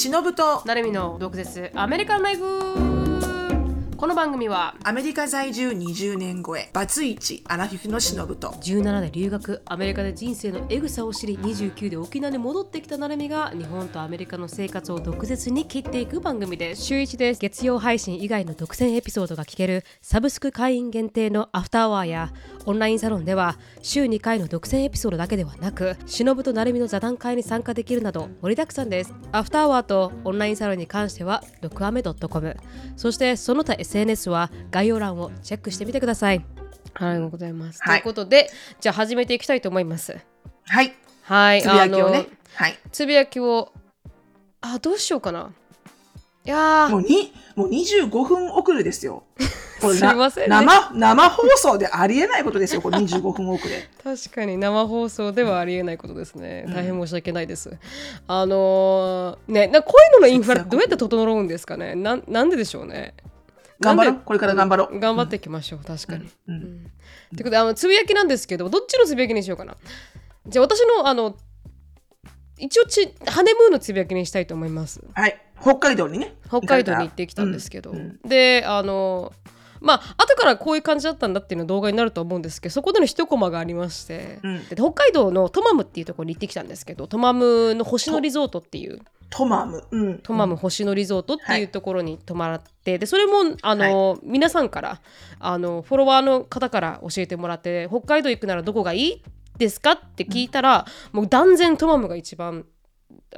忍と。なるみの毒舌。アメリカンライフ。この番組はアメリカ在住20年超えバツイチアラフィフの忍と。17で留学アメリカで人生のエグさを知り29で沖縄に戻ってきたなるみが日本とアメリカの生活を毒舌に切っていく番組です。週1です。月曜配信以外の独占エピソードが聞けるサブスク会員限定のアフターアワーやオンラインサロンでは週2回の独占エピソードだけではなく忍となるみの座談会に参加できるなど盛りだくさんです。アフターアワーとオンラインサロンに関しては毒アメ .com そしてその他 SNS は概要欄をチェックしてみてください。ありがとうございます、はい。ということでじゃあ始めていきたいと思います。はい。はいつぶやきをあのねはい。つぶやきをあどうしようかな。いやー。もうにもう25分遅れですよ。これすいませんね。な生生放送でありえないことですよこれ25分遅れ確かに生放送ではありえないことですね。大変申し訳ないです。あのーね、なこういうののインフラどうやって整うんですかね。なんなんででしょうね。頑張ろう。これから頑張ろう。頑張っていきましょう、確かに。うんうん。ってことであのつぶやきなんですけどどっちのつぶやきにしようかな。じゃあ私のあの一応ちハネムーンのつぶやきにしたいと思います。はい。北海道にね。北海道に行ってきたんですけど、うんうん。であのまあ後からこういう感じだったんだっていうの動画になると思うんですけどそこでの一コマがありまして、うん。で北海道のトマムっていうところに行ってきたんですけどトマムの星野リゾートっていう。トマム。うん。トマム星野リゾートっていうところに泊まって、でそれもあの、皆さんからあのフォロワーの方から教えてもらって北海道行くならどこがいいですかって聞いたら、もう断然トマムが一番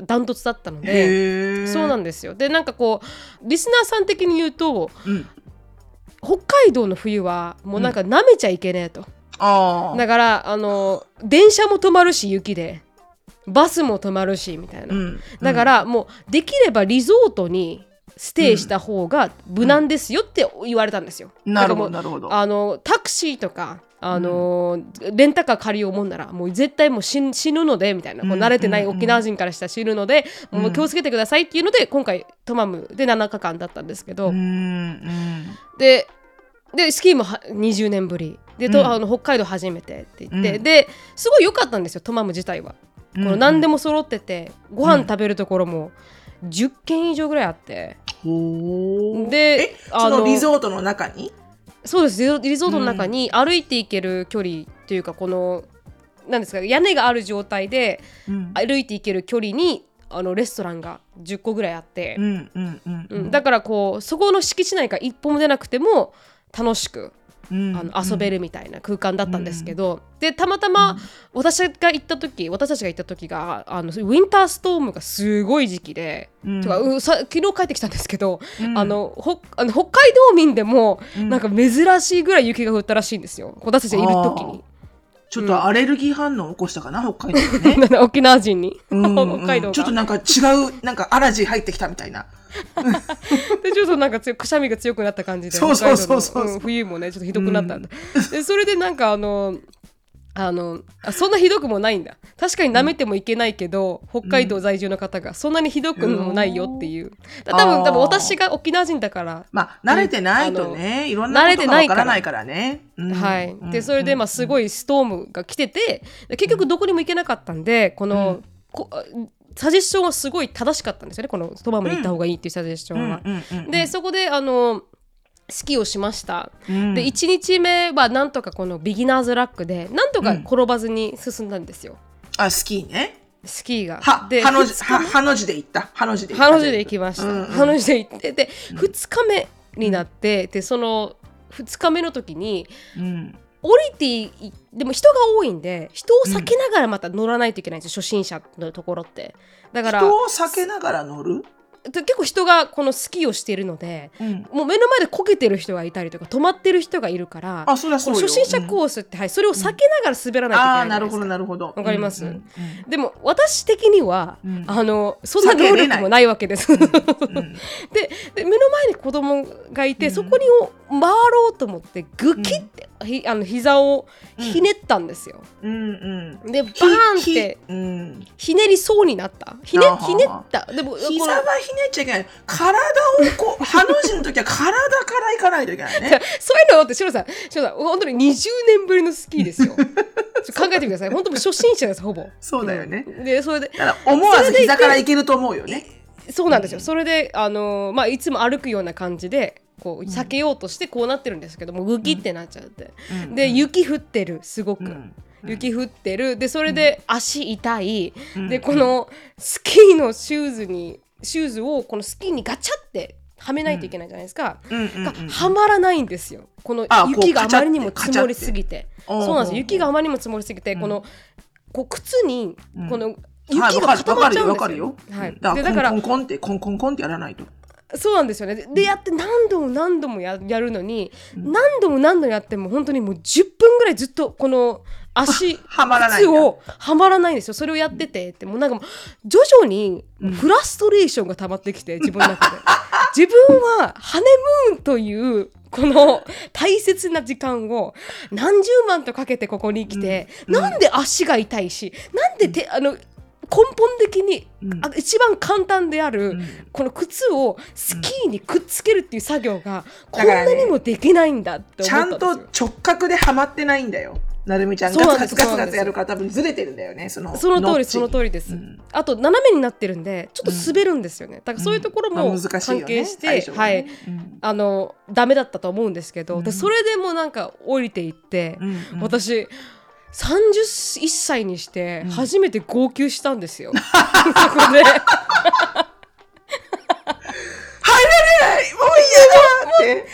ダントツだったので。そうなんですよ。でなんかこうリスナーさん的に言うとうん北海道の冬はもうなんか舐めちゃいけねえと、ああだからあの電車も止まるし雪で。バスも止まるしみたいな、うん。だからもうできればリゾートにステイした方が無難ですよって言われたんですよ、うなるほど。あのタクシーとかあの、レンタカー借りようもんならもう絶対もう死ん死ぬのでみたいなこううん慣れてない沖縄人からしたら死ぬので、もう気をつけてくださいっていうので今回トマムで7日間だったんですけど、うんうん。ででスキーもは20年ぶり。で、とうん。あの北海道初めてって言って、うん。ですごい良かったんですよトマム自体は。この何でもも揃っててご飯食べるところも10軒以上ぐらいあって、でえあのそのリゾートの中に？そうです。リゾリゾートの中に歩いて行ける距離というかこのなんですか屋根がある状態でうん。歩いて行ける距離にあのレストランが10個ぐらいあって。だからこうそこの敷地内から一歩も出なくても楽しくうんあの遊べるみたいな空間だったんですけど、でたまたま私が行った時私たちが行った時があのウィンターストームがすごい時期で、うん。とかうさ昨日帰ってきたんですけど、うん。あのほあの北海道民でもうん。なんか珍しいぐらい雪が降ったらしいんですよ。私たちがいる時に。ちょっとアレルギー反応起こしたかな？北海道でね。沖縄人に、うんうん 北海道が。ちょっとなんか違うなんかアラジー入ってきたみたいな。でちょっとなんか強くしゃみが強くなった感じでそうそうそうそう。冬もねちょっとひどくなったんだ、でそれでなんかあのあのあそんなひどくもないんだ。確かに舐めてもいけないけど、北海道在住の方がそんなにひどくもないよっていう、だ多あー。分多分私が沖縄人だから。まあ慣れてないとねいろんなことがわからないからね。うん。はい、うん。でそれでまあすごいストームが来てて結局どこにも行けなかったんでこの、こサジェッションはすごい正しかったんですよね。このトマムに行った方がいいっていうサジェッションは。うんうんうん。でそこであのスキーをしました、うん。で1日目はなんとかこのビギナーズラックでなんとか転ばずに進んだんですよ、あスキーね。スキーが。はではの字の字で行った。はの字で行った。ハの字で行きました。うんうん。ハの字で行ってで2日目になって、でその2日目の時にうん。降りていでも人が多いんで人を避けながらまた乗らないといけないんですよ、初心者のところって。だから人を避けながら乗る？で結構人がこのスキーをしているのでうん。もう目の前でこけてる人がいたりとか止まってる人がいるからあそりゃそう初心者コースって、はい、それを避けながら滑らないといけあないあなるほどなるほど。わかります？うんうんでも私的には、うん。あのそんな能力もないわけです。うんうん。でで目の前に子供がいて、うん。そこにを回ろうと思ってグキって、ひあの膝をひねったんですよ。うんうん。でバーンってひねりそうになった。ひねひねった。でも膝はひねっちゃいけない。体をこう ハの字の時は体から行かないといけないね。そういうのだってシロさん。シロさん本当に20年ぶりのスキーですよ。考えてみてください。本当に初心者ですほぼ。そうだよね。うん。でそれでだから思わず膝から行けると思うよねそうなんですよ、それで、あのーまあ、いつも歩くような感じでこう避けようとしてこうなってるんですけどもグギってなっちゃって、うん。で雪降ってるすごく、うん。雪降ってる。でそれで足痛い、うん。でこのスキーのシューズにシューズをこのスキーにガチャってはめないといけないじゃないですか、がはまらないんですよ。この雪があまりにも積もりすぎて。そうなんです雪があまりにも積もりすぎて、このこう靴にうん。このはい雪が固まっちゃうんですよ、はい、うんだからコンコンってコンコンコンってやらないと。そうなんですよね。ででやって何度も何度もややるのに、何度も何度もやっても本当にもう10分ぐらいずっとこの足 はまらないをはまらないんですよ。それをやっててってもうなんかもう徐々にフラストレーションが溜まってきて自分の中で。自分はハネムーンというこの大切な時間を何十万とかけてここに来て、なんで足が痛いしなんでてあの根本的に、うん。あ一番簡単である、うん。この靴をスキーにくっつけるっていう作業がこんなにもできないんだってちゃん思ったんですよ。と直角ではまってないんだよ。なるみちゃんそうなんですガツガツガツやるから多分ずれてるんだよね。そのその通りその通りです、うん。あと斜めになってるんでちょっと滑るんですよね、だからそういうところも関係して、はね。はい。うん。あのダメだったと思うんですけど、うん。でそれでもなんか降りていって、うん。うん。私31歳にして初めて号泣したんですよ、そこで。入れないもう嫌だって。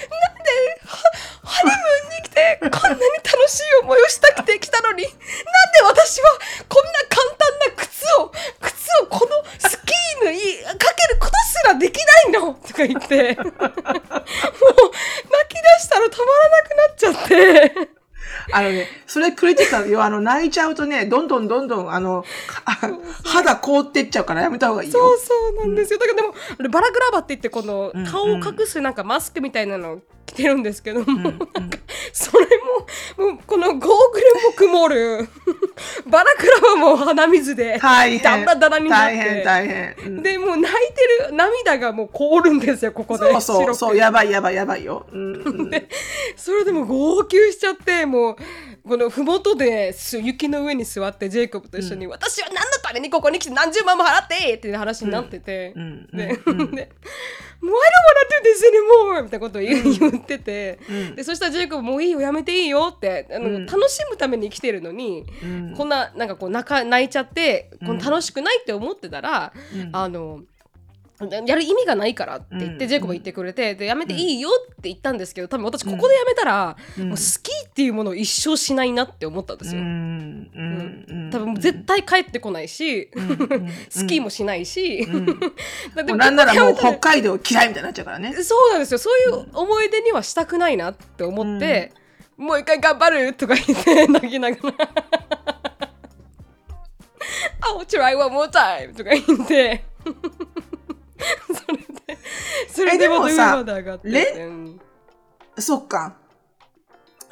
ハネムーンに来てこんなに楽しい思いをしたくて来たのに。なんで私はこんな簡単な靴を靴をこのスキーにかけることすらできないの？とか言って。もう泣き出したらたまらなくなっちゃって あのね、それクリティカルよ。あの、泣いちゃうとね、どんどんどんどん、あの、あ肌凍ってっちゃうからやめた方がいいよ。そうそうなんですよだからでもバラグラバって言ってこのうん顔を隠すなんかマスクみたいなのを着てるんですけども、うんうん。それももうこのゴーグルも曇る。バラクラバも鼻水で大変。ダラダラになって。大変、大変。うん。でもう泣いてる涙がもう凍るんですよここで。そうそう、やばいやばいやばいよ。うんうん。それでも号泣しちゃってもうこの麓です雪の上に座ってジェイコブと一緒に、私は何のためにここに来て何十万も払ってっていう話になってて、うんで、うんうん。でもう I don't wanna do this anymore! みたいなことを言,、言ってて、うん。でそしたらジェイコブもういいよやめていいよってあの、うん。楽しむために来てるのに、うん。こんななんかこう泣か泣いちゃってこの楽しくないって思ってたら、うん。あのやる意味がないからって言って、うん。ジェイコブ言ってくれてでやめていいよって言ったんですけど多分私ここでやめたら、うん。もうスキーっていうものを一生しないなって思ったんですよ。うん。多分絶対帰ってこないし、スキーもしないし、うん。だってもうなんならもう北海道嫌いみたいになっちゃうからね。そうなんですよ。そういう思い出にはしたくないなって思って、もう一回頑張るとか言って 泣きながら。I'll try one more time とか言って それでもされうんそっか。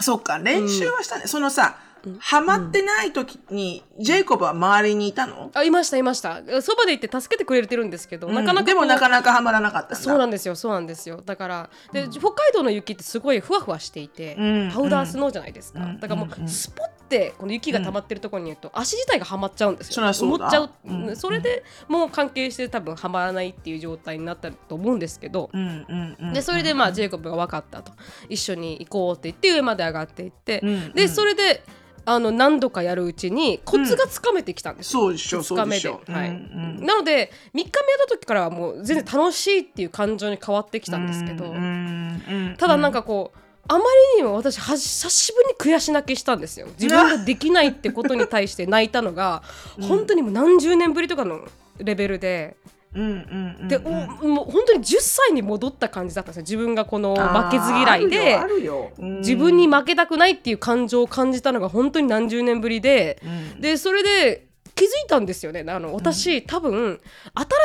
そっか、練習はしたね。そのさ、ハマってない時に、ジェイコブは周りにいたの？あいましたいました。そばで行って助けてくれてるんですけど、なかなかでもなかなかハマらなかったんだ。そうなんですよそうなんですよ。だからで、北海道の雪ってすごいふわふわしていて、うん。パウダースノーじゃないですか、うん。だからもうんうスポってこの雪が溜まってるところにいると、足自体がはまっちゃうんですよ。そりゃそうだ。思っちゃう、うん。それでもう関係して多分はまらないっていう状態になったと思うんですけど、うんうんうん。でそれでまあジェイコブが分かったと。一緒に行こうって言って上まで上がっていって、うんうん。でそれであの何度かやるうちにコツがつかめてきたんです。よ、そうでしょ、そうでしょ。はい。うんうん。なので3日目やった時からはもう全然楽しいっていう感情に変わってきたんですけど、うんうんただなんかこうあまりにも私は久しぶりに悔し泣きしたんですよ。自分ができないってことに対して泣いたのが、本当にもう何十年ぶりとかのレベルで。うんうんうんで、おもう本当に10歳に戻った感じだったんですよ。自分がこの負けず嫌いで。自分に負けたくないっていう感情を感じたのが本当に何十年ぶりで、うん。でそれで気づいたんですよね。あの私、多分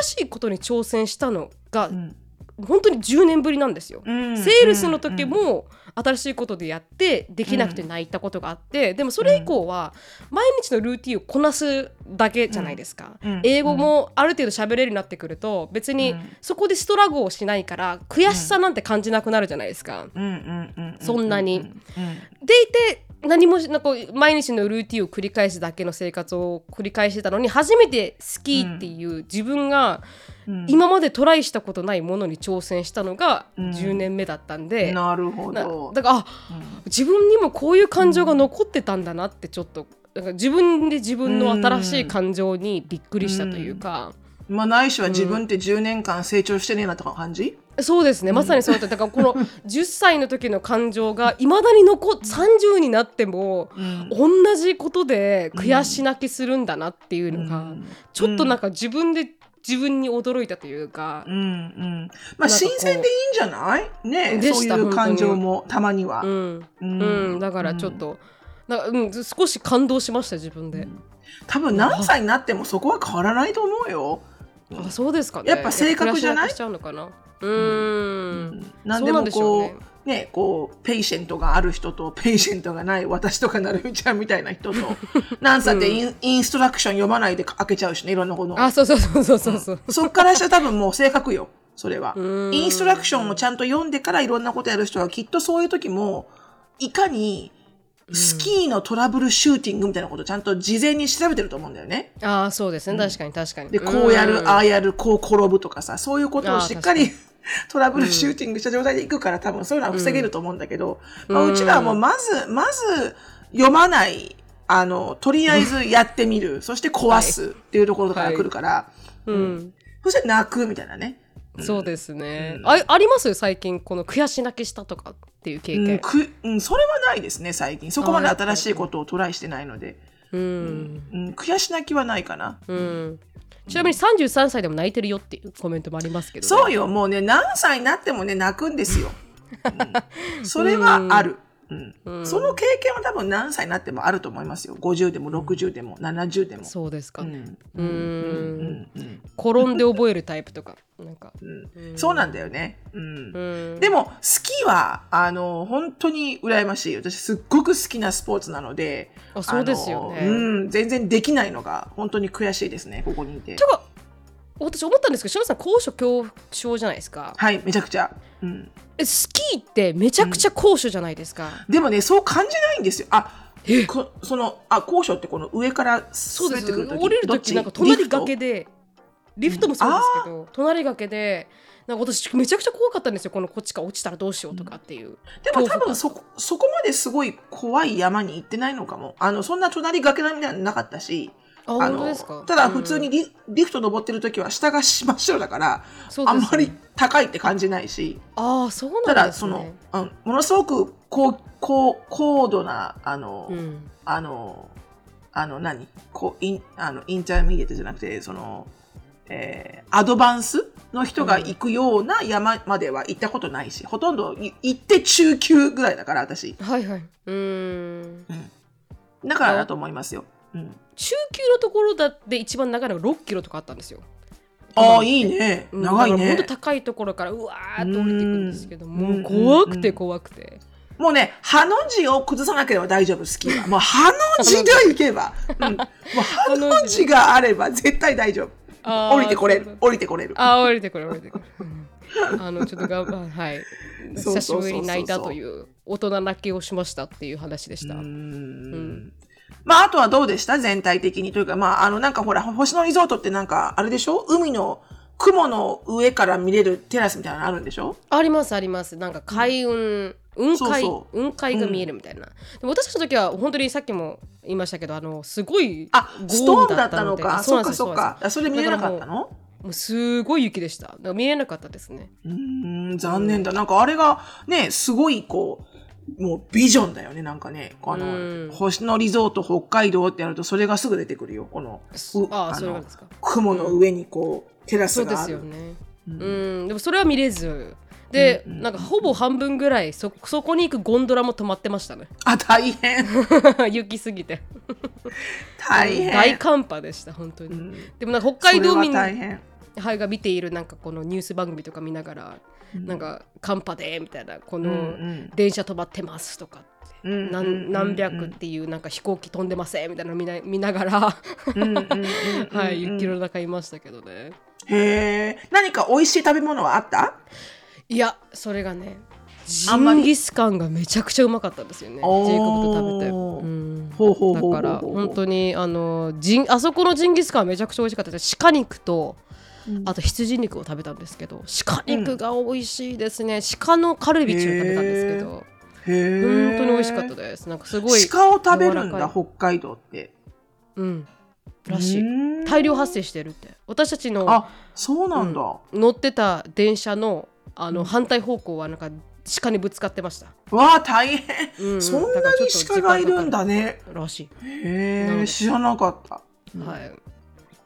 新しいことに挑戦したのが、うん本当に10年ぶりなんですよ。うん。セールスの時も新しいことでやってできなくて泣いたことがあって、でもそれ以降は毎日のルーティンをこなすだけじゃないですか、うん。英語もある程度喋れるようになってくると別にうんそこでストラグをしないから悔しさなんて感じなくなるじゃないですか。うんうんうんうん。そんなに。うん。でいて何もしなんか毎日のルーティンを繰り返すだけの生活を繰り返してたのに初めてスキーっていう自分がうん。今までトライしたことないものに挑戦したのがうん。10年目だったんで、なるほなど。だからあうん。自分にもこういう感情が残ってたんだなってちょっとだから自分で自分の新しい感情にびっくりしたというか、まあ、ないしは自分って10年間成長してねえなとか感じ、そうですね。まさにそうだった。だからこの10歳の時の感情がいまだに残っ30になってもうん。同じことで悔し泣きするんだなっていうのが、うん。ちょっとなんか自分で自分に驚いたというか。う、んうん。まあ、新鮮でいいんじゃない？ねでそういう感情もたまには。うん。ううん。だからちょっと、なん。かうん、少し感動しました自分で、多分何歳になってもそこは変わらないと思うよ。あそうですかね。やっぱ性格じゃない？うん。何でもこうねねこう patient がある人と patient がない私とかなるみちゃんみたいな人と なんさって in,、instruction 読まないで開けちゃうしねいろんなこと。をあそうそうそうそうそうそう。そっからしたら多分もう性格よそれは。 instruction をちゃんと読んでからいろんなことやる人はきっとそういう時もいかにスキーのトラブルシューティングみたいなことをちゃんと事前に調べてると思うんだよね。ああそうですね。確かに確かに。で、こうやる、ああややる、こう転ぶとかさ、そういうことをしっかありトラブルシューティングした状態でいくから、多分そういうのは防げると思うんだけど、うん。まあ、うちらはもうまず、まず読まない、あの、とりあえずやってみる、そして壊すっていうところから来るから、うん。そして泣くみたいなね。そうですね、ああります？最近この悔し泣きしたとかっていう経うん、うん、それはないですね、最近。そこまで新しいことをトライしてないので。うん、うん、悔し泣きはないかな。うん、ちなみに33歳でも泣いてるよっていうコメントもありますけど、ね、そうよ、もうね、何歳になってもね、泣くんですよ。うんそれはある。うん。うんその経験は多分何歳になってもあると思いますよ。50でも60でも70でも。そうですか、ううん。うん。うんうん転んで覚えるタイプとか。なんか、うん。そうなんだよね。うん。うん、でも、スキーは、あの、本当に羨ましい。私、すっごく好きなスポーツなので、あそうですよね。うん、全然できないのが、本当に悔しいですね、ここにいて。て。か私思ったんですけど、シロさん高所恐怖症じゃないですか。はい、めちゃくちゃ。うん。えスキーってめちゃくちゃ高所じゃないですか。でもね、そう感じないんですよ。あえ、こその、あ、高所ってこの上から滑ってくるとき降りるどっち？ときなんか隣崖でリフト？もそうですけど、隣崖でなんか私めちゃくちゃ怖かったんですよこのこっちから落ちたらどうしようとかっていう、でも多分そこ、そこまですごい怖い山に行ってないのかも。あの、そんな隣崖並みなのなかったし、ああのただ普通にリ,、リフト登ってる時は下が真っ白だから、ね。あんまり高いって感じないし、ああそうたなんね。だその、うんものすごく高高高度な、あの、うん。あの、あの何？こう in あの intermediate じゃなくて、その、えー advanced の人が行くような山までは行ったことないし、ほとんどい行って中級ぐらいだから、私。はいはい。うーん。だからだと思いますよ。うん、中級のところだって一番長いのが6キロとかあったんですよ。ああ、いいね。うん。長いね。高いところからうわーっと降りていくんですけどうん。もう怖くて怖くて、もうね、ハの字を崩さなければ大丈夫、スキーは。もうハの字で行けば。うん、もうハの字があれば絶対大丈夫。降りてこれる。降りてこれる。あー降りてこれ降りてこれうん。あのちょっとがまあ はい。久しぶりに泣いたという大人泣きをしましたっていう話でした、うんまあ、あとはどうでした？全体的に。というか、まあ、あの、なんかほら、星野リゾートってなんか、あれでしょ？海の、雲の上から見れるテラスみたいなのあるんでしょ？ありますあります。なんか海運、雲海そうそう。雲海が見えるみたいな、でも私たちの時は本当にさっきも言いましたけどあのすごいあ、ストームだったのでか。そっかそっか。あそれで見れなかったの？もうすごい雪でした。見えなかったです。ねうーん、残念だ。なんかあれがね、すごいこう、もうビジョンだよね、なんかね。あの、うん星野リゾート北海道ってやるとそれがすぐ出てくるよ。この、うああの雲の上にこう、テラそうでスがある。すよねううんん、でもそれは見れずで、うんうんなんかほぼ半分ぐらいそそこに行くゴンドラも止まってましたねあ、大変。雪すぎて大変。大寒波でした本当に、うんでもなんか北海道民大変。はいが見ているなんかこのニュース番組とか見ながら、なんか寒波でみたいなこうんの電車止まってますとか何何百っていうなんか飛行機飛んでませんみたいなの見な見ながら、うんうんうんうんはい雪の中いましたけどね。へえ。何か美味しい食べ物はあった？いやそれがねジンギスカンがめちゃくちゃうまかったんですよね。ジェイコブと食べて、うん。だから本当にあのジンあそこのジンギスカンはめちゃくちゃ美味しかったです。鹿肉とうんあと羊肉を食べたんですけど鹿肉が美味しいですね、鹿のカルビチを食べたんですけど。本当に美味しかったです。なんかすごい鹿を食べるんだ北海道って。うん。らしい。うん大量発生してるって。私たちのあそうなんだ、乗ってた電車のあのうん。反対方向はなんか鹿にぶつかってました、わあ大変、うん。そんなに鹿がいるんだ時ね。らしい、へえ知らなかった、はい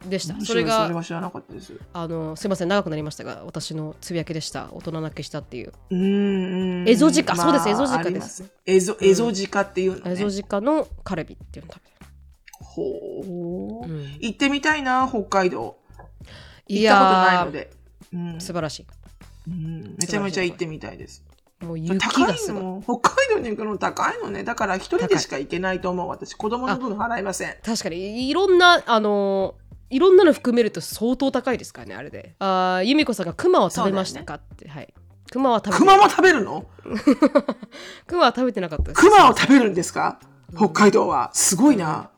でした。それがそれは知らなかったです。あのすいません。長くなりましたが私のつぶやきでした。大人泣きしたっていう。うんうんエゾジカ。そうです。エゾジカです。エゾエゾジカっていうのね、エゾジカのカルビっていうのを食ほう、べる、う。ん。行ってみたいな北海道。い行ったことないやので、うん。ー素晴らしうん。めちゃめちゃ行ってみたいです。いもう雪高いの北海道に行くの高いのね。だから一人でしか行けないと思う私。子供の分払いません。確かにいろんなあのいろんなの含めると相当高いですからねあれで。あー由美子さんがクマを食べましたかって、はい。クマは食べて熊も食べるの？クマは食べてなかったです。熊を食べるんですか？北海道は。すごいな、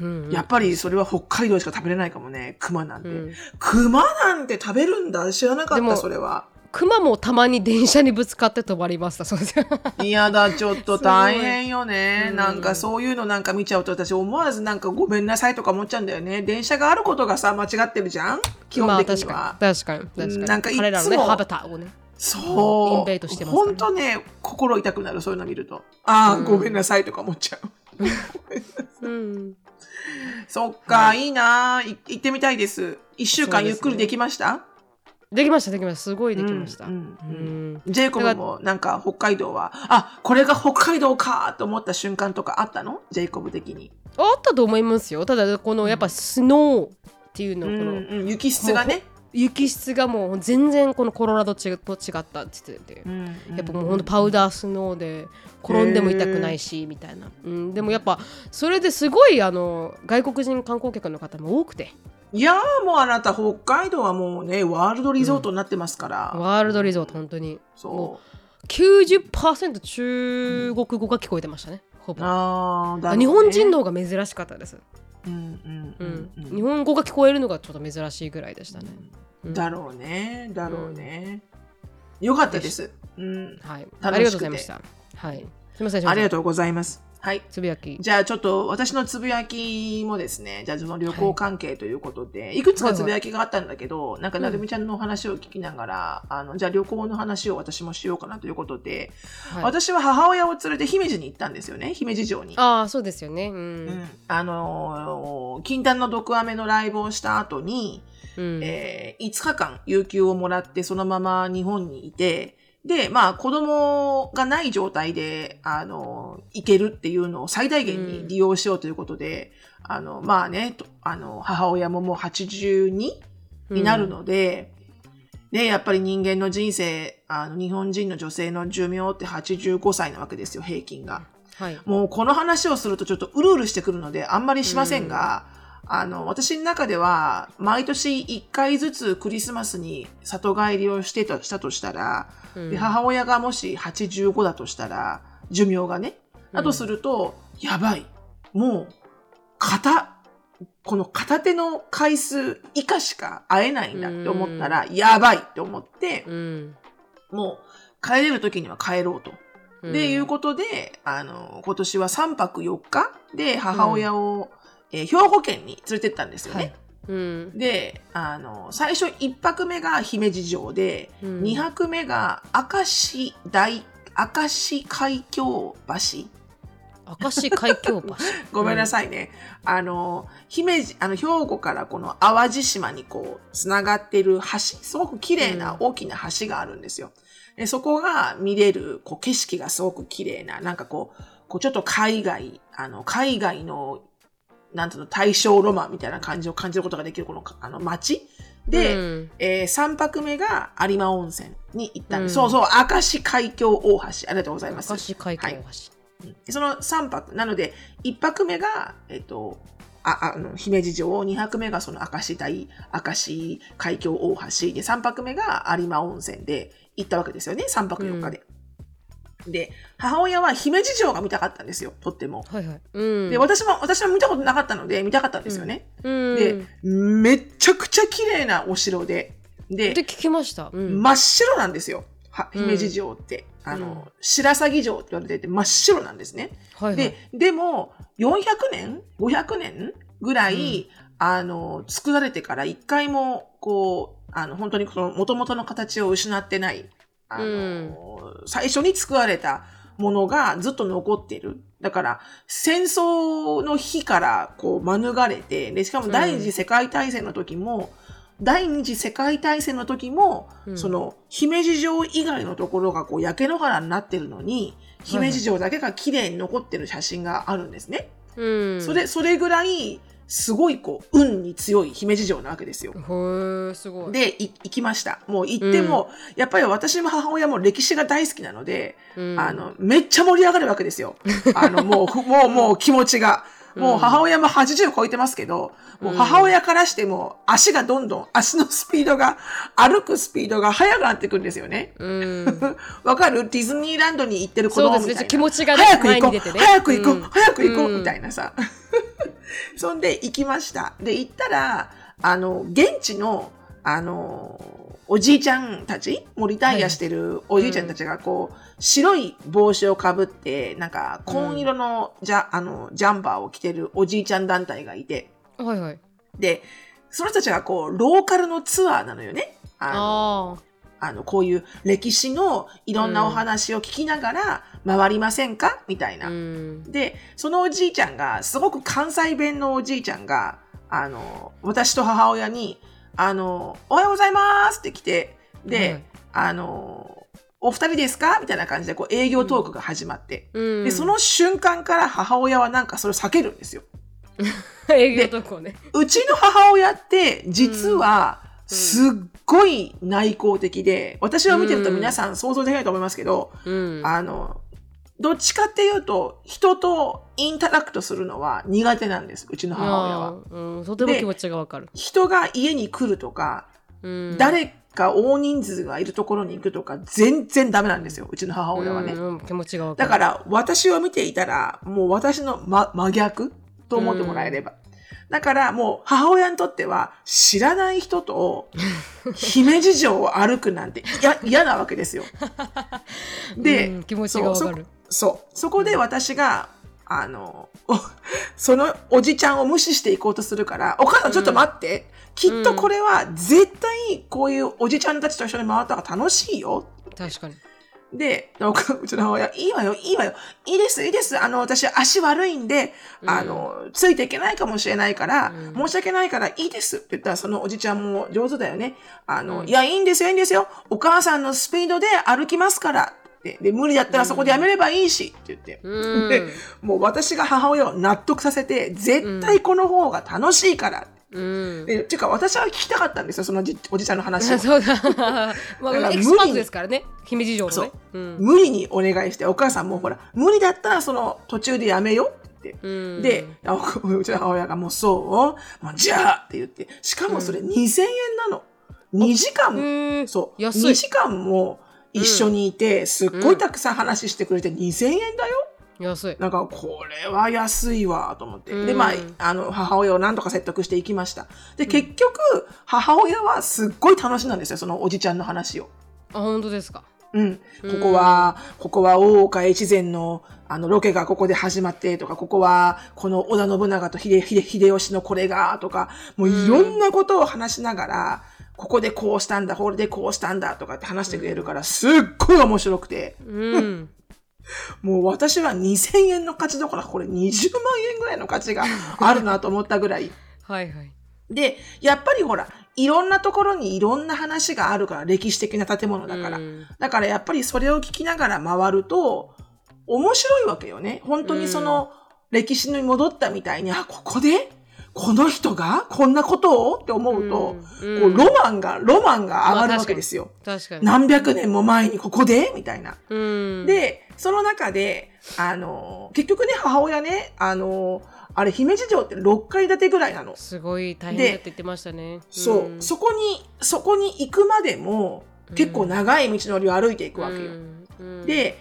うん。うん。やっぱりそれは北海道しか食べれないかもね熊なんて、うん。熊なんて食べるんだ。知らなかっでもたそれはクマもたまに電車にぶつかって止まりました。そうです。嫌だちょっと大変よね。うん。なんかそういうのなんか見ちゃうと私思わずなんかごめんなさいとか思っちゃうんだよね。電車があることがさ間違ってるじゃん？基本的には、まあ、確かに。確かに。なんかいつも彼らのねハバターをね。そう。インベイトしてますね本当ね、心痛くなる、そういうの見ると。ああ、うん。ごめんなさいとか思っちゃう。うん。そっか、い、いなあい行ってみたいです。一週間ゆっくりできました？できましたできました。すごいできました、うんうん。うん。ジェイコブもなんか北海道は、あ、これが北海道かと思った瞬間とかあったの？ジェイコブ的に。あったと思いますよ。ただこのやっぱスノーっていうのうんこの、うん、雪質がね。雪質がもう全然このコロラドと違ったって言ってて、うんやっぱもうほんとパウダースノーで転んでも痛くないしみたいな、うん、でもやっぱそれですごいあの外国人観光客の方も多くて。いやーもうあなた北海道はもうね、ワールドリゾートになってますから。ワールドリゾート本当に。もそう90%中国語が聞こえてましたねほう。ぼ、あね。日本人の方が珍しかったです、うんうんううんんうん。日本語が聞こえるのがちょっと珍しいぐらいでしたね、うん。だろうね、だろうね。よかったです。うん。はい、ありがとうございました。はい。すみませんとありがとうございます。はい。つぶやき。じゃあちょっと私のつぶやきもですね、じゃあその旅行関係ということで、い、くつかつぶやきがあったんだけど、なんかなるみちゃんのお話を聞きながら、あの、じゃあ旅行の話を私もしようかなということで、はい。私は母親を連れて姫路に行ったんですよね、姫路城に。ああそうですよね。うん、うん、あのー禁断の毒飴のライブをした後に、うん。えー5日間有給をもらってそのまま日本にいて、で、まあ子供がない状態で、あの、行けるっていうのを最大限に利用しようということで、あの、まあね、とあの、母親ももう82になるので、で、やっぱり人間の人生、あの、日本人の女性の寿命って85歳なわけですよ、平均が。はい。もうこの話をするとちょっとうるうるしてくるのであんまりしませんが、あの、私の中では毎年1回ずつクリスマスに里帰りをしてたしたとしたら、うん。で母親がもし85だとしたら、寿命がね、だとすると、やばい。もう、片、この片手の回数以下しか会えないんだって思ったら、やばいって思って、うん。もう帰れる時には帰ろうと。うん。で、いうことで、あの、今年は3泊4日で母親を、えー兵庫県に連れてったんですよね。はいうんで、あの、最初1泊目が姫路城で、うん2泊目が明石大、明石海峡橋。明石海峡橋 ごめんなさいね。あの、姫路、あの、兵庫からこの淡路島にこう、つながってる橋、すごく綺麗な大きな橋があるんですよ。でそこが見れる、こう、景色がすごく綺麗な、なんかこう、こうちょっと海外、あの、海外の、なんていうの、大正ロマンみたいな感じを感じることができる、この、あの、街？で、うん。えー、3泊目が有馬温泉に行ったんです。うん。そうそう、明石海峡大橋。ありがとうございます。明石海峡橋、はい。でその3泊、なので、1泊目が、えっと、ああの姫路城、2泊目がその明石大、明石海峡大橋、で、3泊目が有馬温泉で行ったわけですよね、3泊4日で。で、母親は姫路城が見たかったんですよ、とっても。はいはい。うん。で、私も、私も見たことなかったので、見たかったんですよね。うん、で、めっちゃくちゃ綺麗なお城で、で、で聞きました。うん。真っ白なんですよ。はうん姫路城って。あうんの、白鷺城って言われてて真っ白なんですね。はいはい。で、でも、400年 ?500 年ぐらい、あの、作られてから一回も、こう、あの、本当にその元々の形を失ってない、あの、最初に作られたものがずっと残っている。だから、戦争の日から、こう、免れて、で、しかも第二次世界大戦の時も、第二次世界大戦の時も、うんその、姫路城以外のところがこう、焼け野原になってるのに、姫路城だけが綺麗に残ってる写真があるんですね。うん。それ、それぐらい、すごいこう、運に強い姫路城なわけですよ。へー、すごい。で、い行きました。もう行っても、やっぱり私も母親も歴史が大好きなので、うん、あの、めっちゃ盛り上がるわけですよ。あの、もうふ、もう、もう気持ちが。もう母親も80超えてますけど、もう母親からしても足がどんどん、足のスピードが、歩くスピードが速くなってくるんですよね。うん。わかる？ディズニーランドに行ってる子。供みたいな。気持ちがね早く行こう、ね。早く行こう、ん早く行こう、んみたいなさ。そんで行きました。で、行ったら、あの、現地の、あの、おじいちゃんたち、もうリタイアしてるおじいちゃんたちが、こう、白い帽子をかぶって、なんか、紺色のジャ、あの、ジャンバーを着てるおじいちゃん団体がいて、はいはい。で、その人たちがこう、ローカルのツアーなのよね。あのああの、こういう歴史のいろんなお話を聞きながら回りませんか？みたいあ。な。うん。で、そのおじいちゃんが、すごく関西弁のおじいちゃんが、あの、私と母親に、あの、おはようございますって来て、で、はいあの、お二人ですか？みたいな感じで、こう、営業トークが始まって。うん。で、その瞬間から母親はなんかそれを避けるんですよ。営業とこね。うちの母親って、実は、うんすっごい内向的で、私を見てると皆さん想像できないと思いますけど、うん。あの、どっちかっていうと、人とインタラクトするのは苦手なんです、うちの母親は。うん。とても気持ちがわかる。人が家に来るとか、うん。誰か大人数がいるところに行くとか、全然ダメなんですよ、うちの母親はね。うんうん気持ちが。だから、私を見ていたら、もう私の、ま、真逆？と思ってもらえれば。だから、もう母親にとっては、知らない人と、姫路城を歩くなんて嫌 嫌なわけですよ。で、うん気持ちがわかる。そう。そこで私が、あの、お そのおじちゃんを無視していこうとするから、お母さんちょっと待って。きっとこれは絶対こういうおじちゃんたちと一緒に回った方が楽しいよ。確かに。で、うちの母親、いいわよ、いいわよ。いいです、いいです。あの、私足悪いんで、あの、ついていけないかもしれないから、うん申し訳ないからいいですって言ったら、そのおじちゃんも上手だよね。あの、うんいや、いいんですよ、いいんですよ。お母さんのスピードで歩きますから。ってで、無理だったらそこでやめればいいし、って言って。うん。でもう私が母親を納得させて、絶対この方が楽しいから。うん。でていうか、私は聞きたかったんですよ、そのじおじちゃんの話を。そうだ。まだからあ、エキスパートですからね。姫路城のね。うん。無理にお願いして、お母さんもほら、無理だったらその途中でやめようって。うんで、あうちの母親がもうそうもうじゃあって言って、しかもそれ2000円なの。2時間も、そう、安い2時間も一緒にいて、すっごいたくさん話してくれて2000円だよ？安い。なんか、これは安いわ、と思って。うんで、まあ、あの、母親を何とか説得していきました。で、結局、母親はすっごい楽しんだんですよ、そのおじちゃんの話を。あ、本当ですか？うん。ここは、ここは大岡越前の、あの、ロケがここで始まってとか、ここは、この織田信長と秀秀秀吉のこれが、とか、もういろんなことを話しながら、ここでこうしたんだ、これでこうしたんだ、とかって話してくれるから、すっごい面白くて、うん。もう私は2000円の価値どころか、これ20万円ぐらいの価値があるなと思ったぐらい。はいはい。で、やっぱりほら、いろんなところにいろんな話があるから、歴史的な建物だから。うんだからやっぱりそれを聞きながら回ると、面白いわけよね。本当にその、歴史に戻ったみたいに、あ、ここでこの人がこんなことをって思うと、うんこうロマンが、ロマンが上がるわけですよ。確かに。何百年も前にここでみたいな。うん。、で、その中で、あの、結局ね、母親ね、あの、あれ、姫路城って6階建てぐらいなの。すごい大変だって言ってましたね。そう、んそこに、そこに行くまでも、結構長い道のりを歩いていくわけよ。で、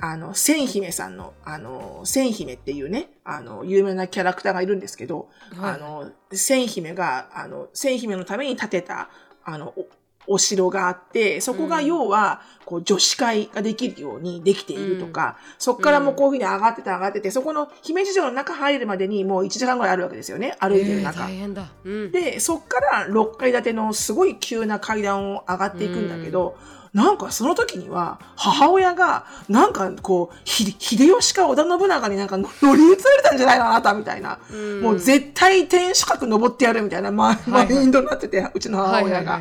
あの、千姫さんの、あの、千姫っていうね、あの、有名なキャラクターがいるんですけど、はいあの、千姫が、あの、千姫のために建てた、あの、おお城があって、そこが要は、こう、女子会ができるようにできているとか、そこからもうこういうふうに上がってて上がってて、そこの姫路城の中入るまでにもう1時間ぐらいあるわけですよね、歩いてるえー中。大変だ。うん。で、そっから6階建てのすごい急な階段を上がっていくんだけど、なんかその時には母親がなんかこうひ秀吉か織田信長になんか 乗り移られたんじゃないのあなたみたいな、うん。もう絶対天守閣登ってやるみたいなマ,、はいはい。マインドになっててうちの母親が。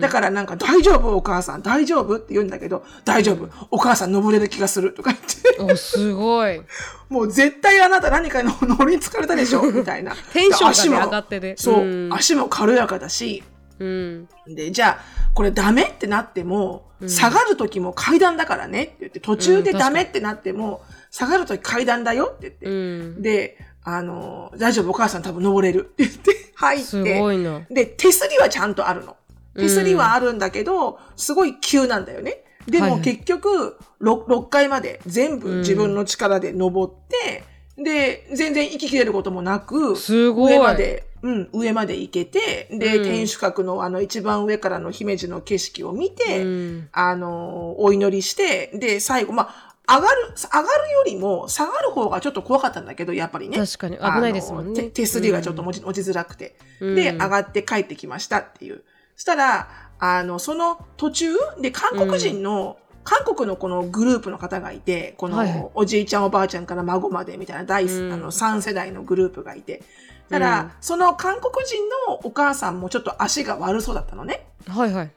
だからなんか大丈夫お母さん大丈夫って言うんだけど大丈夫。お母さん登れる気がするとか言って。お、すごい。もう絶対あなた何かに 乗りつかれたでしょみたいな。テンション上がってね。そう、ん。足も軽やかだしうん。で、じゃあ、これダメってなっても、下がる時も階段だからねって言って、途中でダメってなっても、下がる時階段だよって言って、うん。で、あの、大丈夫、お母さん多分登れるって言って、入って。で、手すりはちゃんとあるの。手すりはあるんだけど、すごい急なんだよね。でも結局6、6階まで全部自分の力で登って、で、全然息切れることもなく、すごい。上まで、うん、上まで行けて、で、うん天守閣のあの一番上からの姫路の景色を見て、うん。あの、お祈りして、で、最後、まあ、上がる、上がるよりも下がる方がちょっと怖かったんだけど、やっぱりね。確かに危ないですもんね手手すりがちょっと持ち,、づらくて。うんで、上がって帰ってきましたっていう。そしたら、あの、その途中で韓国人の、韓国のこのグループの方がいて、このおじいちゃんおばあちゃんから孫までみたいな第、うんあの3世代のグループがいて。ただ、うんその韓国人のお母さんもちょっと足が悪そうだったのね。はいはい。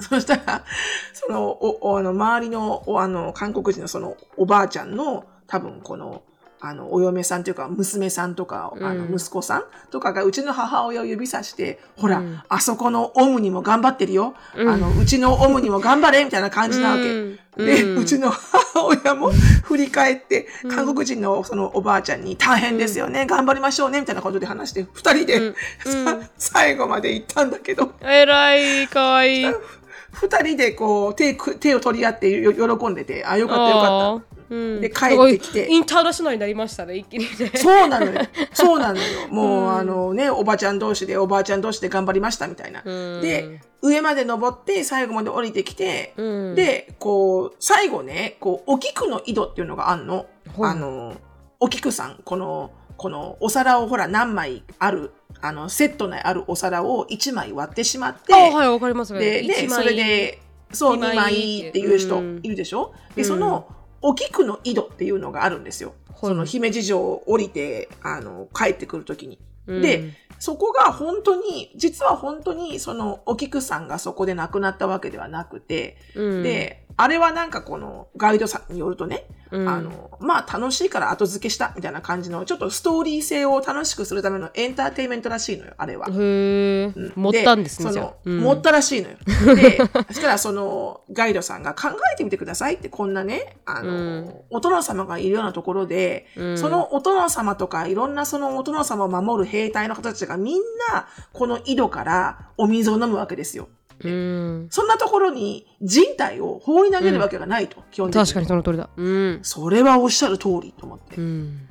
そしたら、その、お、おあの、周りの、お、あの、韓国人のその、おばあちゃんの、多分この、あの、お嫁さんというか、娘さんとか、あうん。の、息子さんとかが、うちの母親を指さして、ほら、うん。あそこのオムにも頑張ってるよ。うん。あの、うちのオムにも頑張れみたいな感じなわけ。うん。で、うちの母親も振り返って、うん。韓国人のそのおばあちゃんに大変ですよね、頑張りましょうね、みたいなことで話して、二人で、最後まで行ったんだけど、えらい、かわいい。二人でこう手く手を取り合ってよ喜んでて、あ、よかったよかっあーうんで帰ってきてインターナショナルになりましたね、一気にねた。。そうなのよ。そうなのよ。もう、うんあのね、おばちゃん同士でおばあちゃん同士で頑張りましたみたいな。うんで、上まで登って最後まで降りてきて、うん、で、こう、最後ね、こう、お菊の井戸っていうのがあんの。はいあの、お菊さん、この、このお皿をほら何枚ある、あの、セット内あるお皿を1枚割ってしまって、あはい、わかります。で、で、それで、そう、2二枚枚っていう人うん。いるでしょ、で、うん。その、お菊の井戸っていうのがあるんですよ。はい。その姫路城を降りて、あの、帰ってくるときに。うん。で、そこが本当に、実は本当に、その、お菊さんがそこで亡くなったわけではなくて、うん、で、あれはなんかこの、ガイドさんによるとね、うん。あの、まあ楽しいから後付けしたみたいな感じの、ちょっとストーリー性を楽しくするためのエンターテインメントらしいのよ、あれは。へえ、持ったんですね、そじゃあ。の、持ったらしいのよ。で、そしたらそのガイドさんが考えてみてくださいって、こんなね、あの、うん。お殿様がいるようなところで、うん。そのお殿様とかいろんなそのお殿様を守る兵隊の方たちがみんな、この井戸からお水を飲むわけですよ。うん、そんなところに人体を放り投げるわけがないと、基本的に。確かにその通りだ。うん。それはおっしゃる通りと思ってう。ん。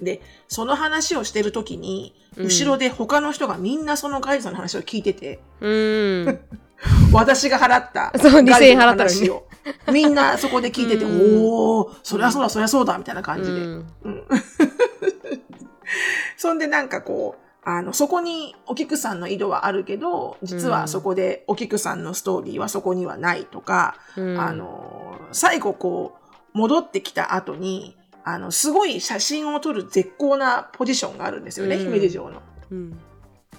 で、その話をしてるときに、うん後ろで他の人がみんなそのガイドさんの話を聞いてて、うん。私が払ったそうガイドの2000円払ったのにみんなそこで聞いてて、うんおー、そりゃそうだ、そりゃそうだ、みたいな感じで。うん そんでなんかこう、あの、そこにお菊さんの井戸はあるけど、実はそこでお菊さんのストーリーはそこにはないとか、うんあの、最後こう、戻ってきた後に、あの、すごい写真を撮る絶好なポジションがあるんですよね、うん姫路城の。うん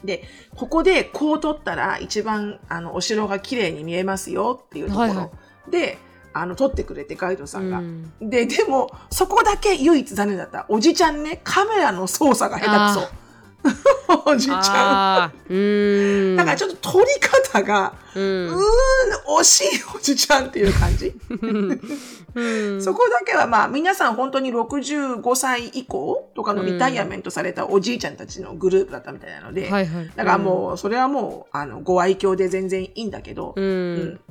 で、ここでこう撮ったら一番、あの、お城が綺麗に見えますよっていうところ、はいはで、あの、撮ってくれて、ガイドさんが。うんで、でも、そこだけ唯一残念だった。おじちゃんね、カメラの操作が下手くそ。おじちゃん。うん。だからちょっと撮り方が、う。うんーん、惜しいおじちゃんっていう感じ。うん。そこだけはまあ皆さん本当に65歳以降とかのリタイアメントされたおじいちゃんたちのグループだったみたいなので、はいはい。だからもうそれはもうあのご愛嬌で全然いいんだけど、うん。う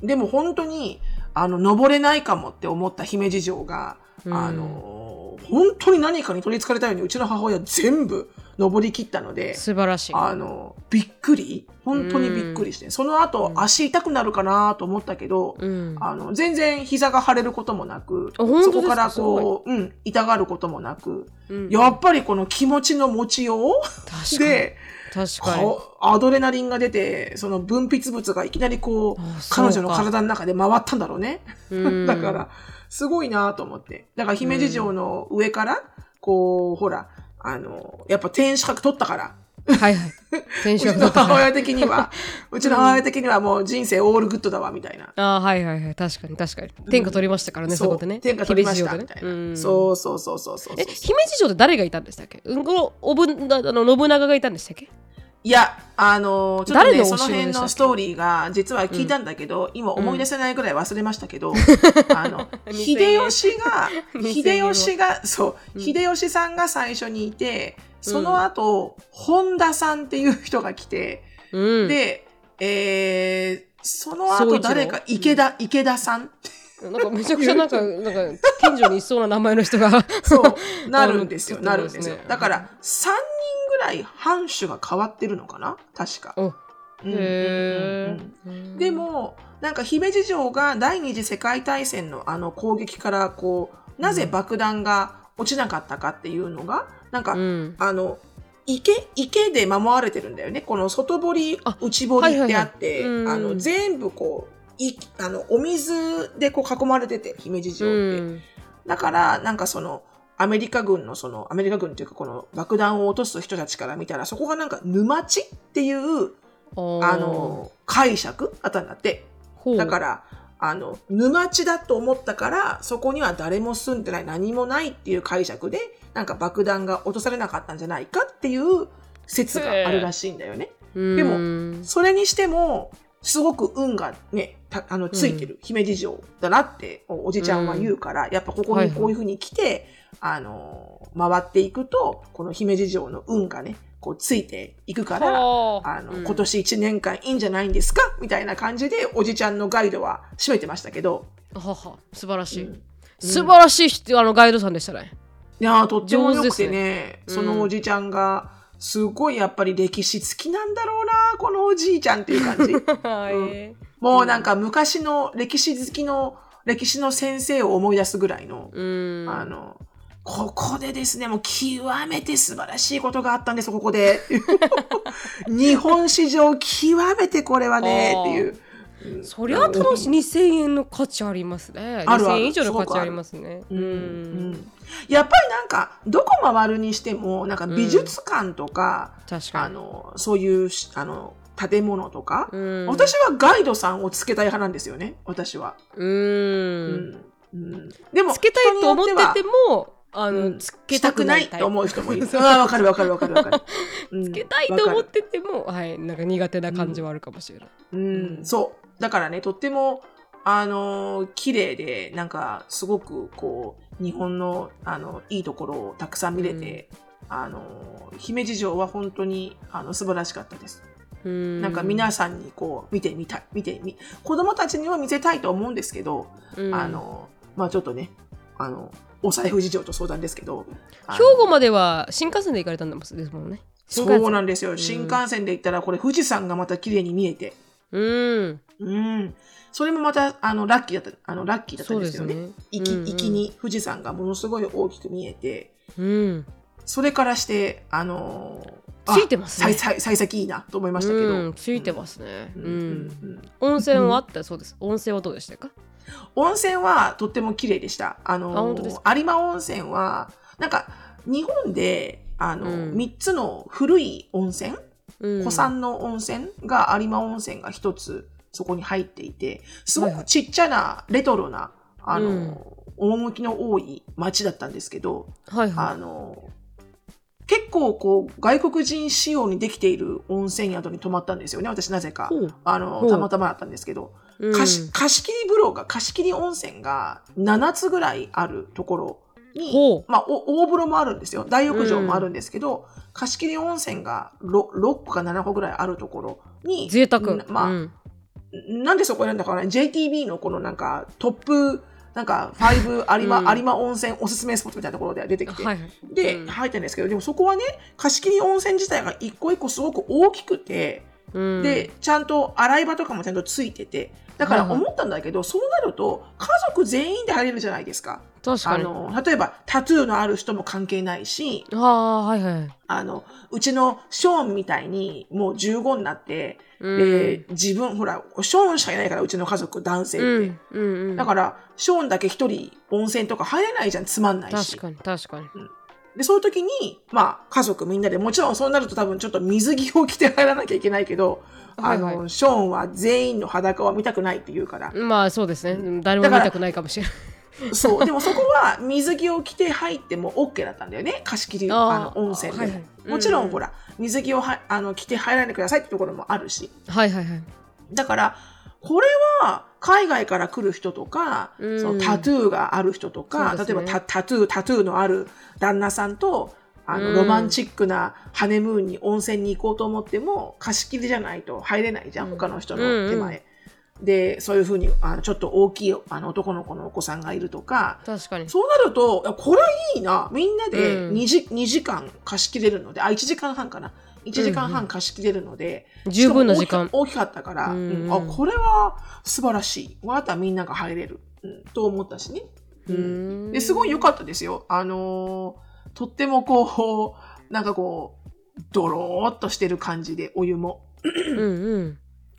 んでも本当にあの、登れないかもって思った姫路城が、うんあの、本当に何かに取り憑かれたように、うちの母親全部登り切ったので、素晴らしい。あの、びっくり？本当にびっくりして。その後、足痛くなるかなと思ったけど、うん。あの、全然膝が腫れることもなく、そこからこう、うん、痛がることもなく、うんやっぱりこの気持ちの持ちよう？確かに。で、確かに。アドレナリンが出て、その分泌物がいきなりこうあ、彼女の体の中で回ったんだろうね。うん だから、すごいなと思って。だから姫路城の上から、こう、ほら、あの、やっぱ天守閣取ったから、はいはい。テンうちの母親的には、うちの母親的にはもう人生オールグッドだわ、みたいな。ああ、はいはいはい。確かに確かに。天下取りましたからね、そこでね。天下取りました、みたいな。うんそうそうそうそうそうえ、姫路城って誰がいたんでしたっけ？うんおぶあの、信長がいたんでしたっけ？いや、あのちょっとね、その辺のストーリーが、実は聞いたんだけど、今思い出せないぐらい忘れましたけど、あの、2000秀吉が、2000秀吉が、そう、秀吉さんが最初にいて、その後、本田さんっていう人が来て、うん。で、えー、その後誰か、池田、池田さんなんかめちゃくちゃなんか、なんか、近所にいそうな名前の人が。そう、なるんですよ、なるんですよ。だから、3人ぐらい藩主が変わってるのかな？確か。で、も、なんか姫路城が第二次世界大戦のあの攻撃からこう、なぜ爆弾が落ちなかったかっていうのが、なんか、うん。あの、池、池で守られてるんだよね。この外堀あ、内堀ってあって、はいはいはい。うん。あの、全部こう、いあの、お水でこう囲まれてて、姫路城って。うんだから、なんかその、アメリカ軍のその、アメリカ軍っていうかこの爆弾を落とす人たちから見たら、そこがなんか沼地っていう、あの、解釈あったんだって。だから、あの、沼地だと思ったから、そこには誰も住んでない、何もないっていう解釈で、なんか爆弾が落とされなかったんじゃないかっていう説があるらしいんだよね。ででもそれにしても、すごく運がね、たあの、ついてる姫路城だなっておおじちゃんは言うから、やっぱここはいはい。にこういうふうに来て、あの、回っていくと、この姫路城の運がね、こうついていくから、あの、今年1年間いいんじゃないんですか？みたいな感じで、おじちゃんのガイドは締めてましたけど、はは素晴らしい、うん。素晴らしい人あのガイドさんでしたね。いやーとっても良くて上手ですね、うん。そのおじちゃんが、すごいやっぱり歴史好きなんだろうな、このおじいちゃんっていう感じ。はい、もうなんか昔の歴史好きの、歴史の先生を思い出すぐらいの、うんあの、ここでですね、もう極めて素晴らしいことがあったんです、ここで。日本史上極めてこれはね、っていう。うんそりゃ楽しい。2000円の価値ありますね。あるある。2000円以上の価値ありますね。うん。うん。やっぱりなんか、どこ回るにしても、なんか美術館とか、確かに。あの、そういうし、あの、建物とか、うん。私はガイドさんをつけたい派なんですよね、私は。ううん。ん。うん、でも、つけたいと思っててもあの、うん。つけたくないと思う人もいる。ああ、わかるわかるわかるわかる。つ つけたいと思っててもはい。なんか苦手な感じはあるかもしれない、うん、そう。だからね、とっても、あのー綺麗で、なんか、すごく、こう、日本の、あの、いいところをたくさん見れて、あのー姫路城は本当に、あの、素晴らしかったです。うん。なんか皆さんにこう、見てみたい、見てみ、子供たちには見せたいと思うんですけど、うん。あの、まあちょっとね、あの、お財布事情と相談ですけど、兵庫までは新幹線で行かれたんですもんね。そうなんんですよ。ん。新幹線で行ったら、これ富士山がまた綺麗に見えて、うん。うん。それもまた、あの、ラッキーだった、あの、ラッキーだったんでよね。ですすね。行き、うんに富士山がものすごい大きく見えて、うん。それからして、あのーついてますね。あ幸先いいなと思いましたけど。うんついてますね。ううん。ん、うん。温泉はあった？そうです。温泉はどうでしたか？温泉はとっても綺麗でした。あのー有馬温泉は、なんか、日本で、あの、うん。3つの古い温泉、うん。古参の温泉が有馬温泉が一つそこに入っていて、すごくちっちゃなレトロな、あの、うん。趣の多い街だったんですけど、はいはあの、結構こう、外国人仕様にできている温泉宿に泊まったんですよね、私なぜか。あのたまたまだったんですけど、うん。貸し貸し切り風呂が、貸し切り温泉が7つぐらいあるところに、まあ、お大風呂もあるんですよ。大浴場もあるんですけど、貸し切り温泉が 6, 6個か7個ぐらいあるところに、贅沢。うんまあ、うん。なんでそこ選んだかな ?JTB のこのなんかトップ、なんか5有馬、うん。有馬温泉おすすめスポットみたいなところで出てきて、はいはい。で、うん。入ったんですけど、でもそこはね、貸し切り温泉自体が一個一個すごく大きくて、うん。で、ちゃんと洗い場とかもちゃんとついてて、だから思ったんだけど、そうなると家族全員で入れるじゃないですか。確かに。あの、例えばタトゥーのある人も関係ないし、ああはいはい。あの、うちのショーンみたいにもう15になって、うん。で、自分、ほら、ショーンしかいないから、うちの家族、男性って。うんうんうん。だから、ショーンだけ一人温泉とか入れないじゃん、つまんないし。確かに確かに。で、そういう時に、まあ、家族みんなで、もちろんそうなると多分ちょっと水着を着て入らなきゃいけないけど、はいはいあの、ショーンは全員の裸は見たくないって言うから。まあそうですねうん誰も見たくないかもしれないそう。でもそこは水着を着て入っても OK だったんだよね。貸し切り、あの、温泉で。はいはいもちろうんん、ほら、水着をはあの着て入らないでくださいってところもあるし。はいはいはいだから、これは海外から来る人とか、うんそのタトゥーがある人とか、ね例えばタタトゥー、タトゥーのある旦那さんと、あの、うんロマンチックなハネムーンに温泉に行こうと思っても、貸し切りじゃないと入れないじゃん、うん他の人の手前。で、そういうふうに、あのちょっと大きいあの男の子のお子さんがいるとか、確かにそうなると、これはいいな。みんなでうん2時,、2時間貸し切れるので、あ、1時間半かな。1時間半貸し切れるので、十分な時間大きかったから、うんうんあ、これは素晴らしい。こうなったらみんなが入れる。うん、と思ったしね。うーんですごい良かったですよ。あのーとってもこう、なんかこう、ドローっとしてる感じで、お湯も。うんうん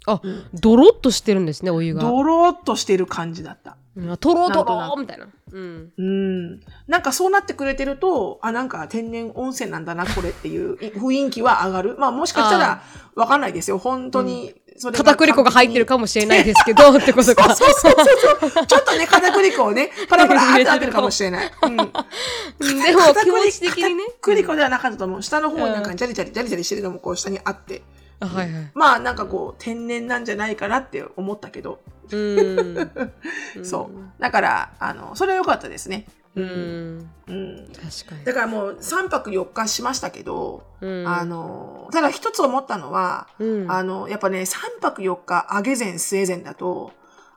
あうんドロッとしてるんですねお湯がドローっとしてる感じだった。うんトロトなんとなくロみたいなうんうん。なんかそうなってくれてると、あ、なんか天然温泉なんだな、これっていうい雰囲気は上がる。まあもしかしたらわかんないですよ。本当に。片栗粉が入ってるかもしれないですけどってことかそうそうそうそう。ちょっとね、片栗粉をね、パラパラってなってるかもしれない。うん。うんでも気持ち的にね片栗粉ではなかったと思う。下の方になんかジャリジャリジャリジャリしてるのもこう下にあって。あはいはいまあなんかこう天然なんじゃないかなって思ったけど。うん そう。だから、あの、それは良かったですね。うん。うん。確かに。だからもう3泊4日しましたけど、うん。あの、ただ一つ思ったのは、うん。あの、やっぱね、3泊4日、アゲゼン、スウェーデンだと、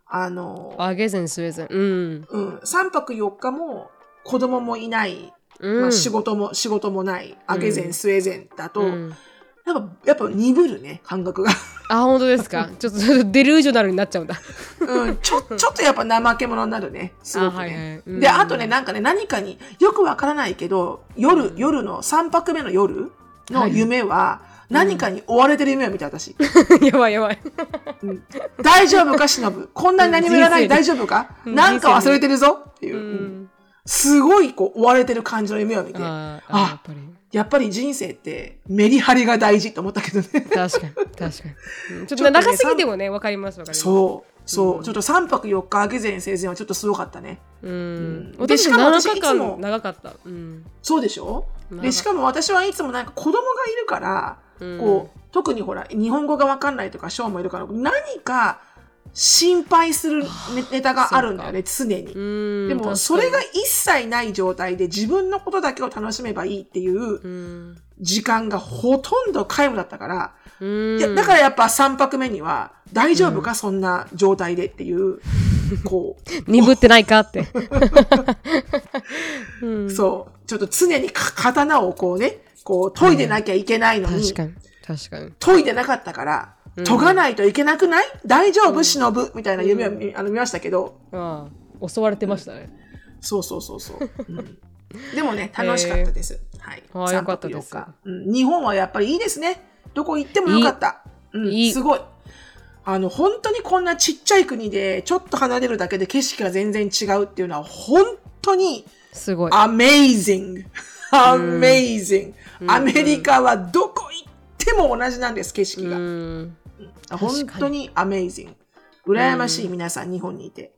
あの、あゲゼンスウェーゼンうん。うん、3泊4日も子供もいない、うん。まあ、仕事も、仕事もない、アゲゼン、うんスウェーデンだと、うん。やっぱ、やっぱ鈍るね、感覚が。あ本当ですか？ちょっとデルージョナルになっちゃうんだ。うん、ちょ、ちょっとやっぱ怠け者になるね、すごくね。あはいはい。うん。で、あとね、なんかね、何かによくわからないけど、夜、夜の3泊目の夜の夢は、何かに追われてる夢を見た私。やばいやばい。大丈夫か、しのぶ？こんなに何もやらない、大丈夫か？うんなんか忘れてるぞっていう。う。うん。ん。すごい、こう、追われてる感じの夢を見て、ああやっぱり人生ってメリハリが大事と思ったけどね。確かに確かに。う んちょっと長すぎてもねわかりますわかります。そう。そう、うんちょっと3泊4日、アゲゼン生前はちょっとすごかったね。うん。うん。で私しかも7日私いつも間長かった。うん。そうでしょ？長で、しかも私はいつもなんか子供がいるから、うん。こう、特にほら、日本語がわかんないとか、ショーもいるから、何か心配するネネタがあるんだよね、常に。うんでも、それが一切ない状態で自分のことだけを楽しめばいいっていううん。時間がほとんど皆無だったから、だからやっぱ3泊目には、大丈夫か、そんな状態でっていう、こ 鈍ってないかって。そう、ちょっと常にか刀をこうね、こう研いでなきゃいけないのに、確かに。確かに。研いでなかったから、うん研がないといけなくない？大丈夫？忍ぶ？みたいな夢を見あの見ましたけど、ああ襲われてましたね。そうそうそうそう。うん。でもね、楽しかったです。はい。ああ三よかったです。うん。日本はやっぱりいいですね。どこ行ってもよかった。うん。いい。すごい。あの、本当にこんなちっちゃい国で、ちょっと離れるだけで景色が全然違うっていうのは、本当にすごい。amazing。amazing。うん。アメリカはどこ行っても同じなんです、景色うが。ん本当に amazing。羨ましい皆さん、日本にいて。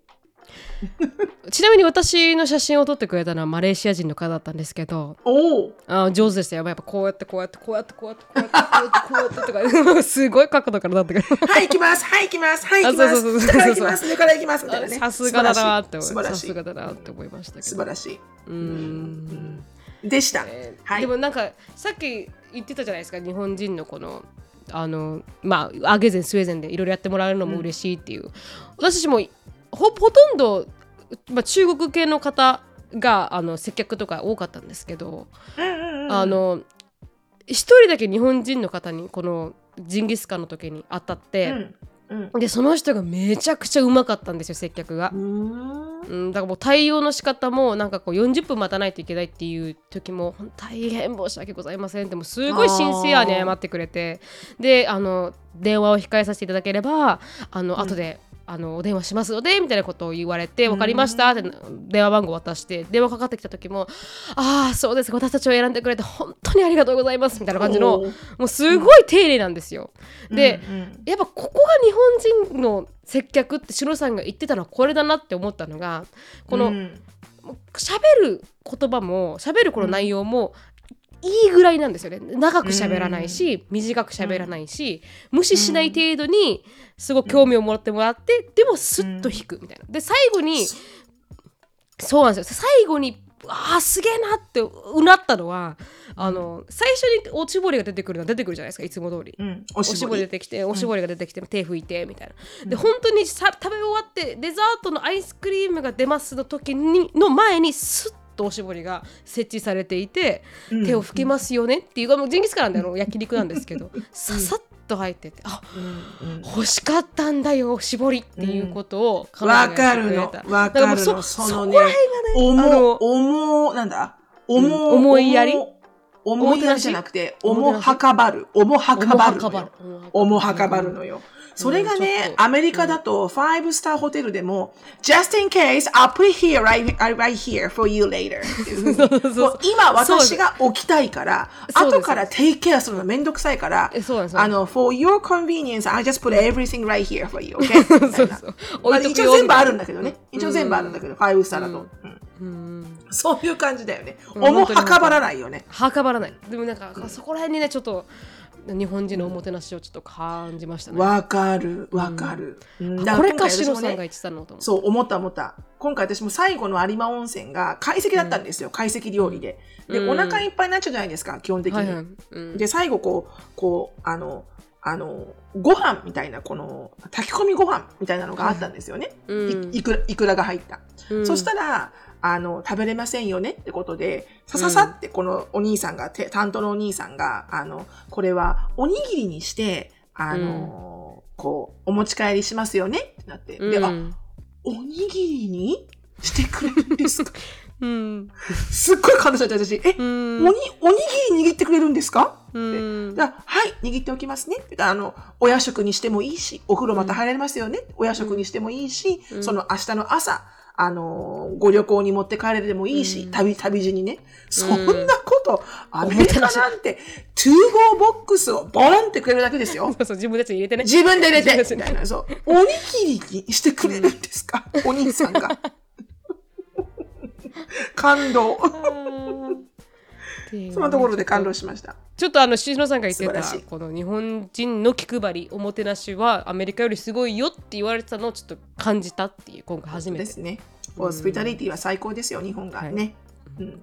ちなみに私の写真を撮ってくれたのはマレーシア人の方だったんですけどおおあ上手でしたよやっぱこうやってこうやってこうやってこうやってこうやってこうやってこうやってとかすごい角度からだったからはい、行きます。はい、行きます。はい、行きます。あそうそうそう下から行きます。上から行きます。みたいなね。さすがだなって思い。さすがだなって思いましたけど素晴らしい。うんでした。えーはいでもなんかさっき言ってたじゃないですか日本人のこのあのまあアゲゼンスウェーデンでいろいろやってもらえるのも嬉しいっていう、私たちもほほとんど、まあ、中国系の方があの接客とか多かったんですけど、うんうんうんあの一人だけ日本人の方にこのジンギスカンの時に当たって、でその人がめちゃくちゃうまかったんですよ接客が。う。ーん。うん、だからもう対応の仕方もなんかこう40分待たないといけないっていう時も大変申し訳ございません。ってもうすごいシンシアに謝ってくれて。であの電話を控えさせていただければあの、うん。後であのお電話しますのでみたいなことを言われて分かりましたって電話番号渡して電話かかってきた時もああそうです私たちを選んでくれて本当にありがとうございますみたいな感じのもうすごい丁寧なんですよ。で、やっぱここが日本人の接客ってシロさんが言ってたのはこれだなって思ったのがこのうん。喋る言葉も喋るこの内容もいいぐらいなんですよね。長く喋らないし、短く喋らないし、無視しない程度にすごく興味をもらってもらって、でもスッと引くみたいな。で最後にそうなんですよ。最後にあーすげえなってうなったのはあの最初におしぼりが出てくるのは出てくるじゃないですかいつも通り。うん。おおしぼり出てきておしぼりが出てきて、手拭いてみたいな。で本当にさ食べ終わってデザートのアイスクリームが出ますの時にの前にスッとおしぼりが設置されていて、うん手を拭けますよねっていうもうジンギスカンなんであの焼肉なんですけど ささっと入っててあうんうん欲しかったんだよおしぼりっていうことをわがかるの。わかるの。そそのねそね重、重、なんだ？重、うん思いやり重重いやりじゃなくて、重はかばる。重はかばる。重はかばるのよ。それがね、と。アメリカだと、ファイブスターホテルでも、just in case, I'll put it here, right, right here for you later. 今私が置きたいから、後から take care するのめんどくさいからあの、for your convenience, I just put everything right here for you, okay? 一応全部あるんみだけどね。うん。一応全部あるんだけど、ファイブスターだと。うん。そういう感じだよね。うん。重はかばらないよね。はかばらない。でもなんかそこら辺にねちょっと日本人のおもてなしをちょっと感じましたね、わかる、わかる。うんこれかシロさんが言ってたのと思ってそう、思った思った。今回私も最後の有馬温泉が懐石だったんですよ。懐石料理で。で、うんお腹いっぱいになっちゃうじゃないですか、基本的に。で、最後こう、こう、あの、あの、ご飯みたいな、この、炊き込みご飯みたいなのがあったんですよね。うんいいくら、いくらが入った。うんそしたら、あの、食べれませんよね？ってことで、さささってこのお兄さんが、て担当のお兄さんが、あの、これはおにぎりにして、あの、こう、お持ち帰りしますよね？ってなって。で、あ、うんおにぎりにしてくれるんですか？うん。すっごい感動しちゃった私。え、うん。おに、おにぎり握ってくれるんですか？うん。だはい、握っておきますね。あの、お夜食にしてもいいし、お風呂また入られますよね？お夜食にしてもいいし、うん。その明日の朝、あのーご旅行に持って帰れてもいいし、うん旅、旅路にね。そんなこと、アメリカなんて、 to-go box をボンってくれるだけですよ。そうそう自分たちに入れてね自分で入れて、みたいな、そう。おにぎりにしてくれるんですか、お兄さんが。感動。そのところで感動しました。ちょっとあのしのさんが言ってたこの日本人の気配りおもてなしはアメリカよりすごいよって言われてたのをちょっと感じたっていう今回初めて。ですね。ホスピタリティは最高ですよ、日本が。ね。うん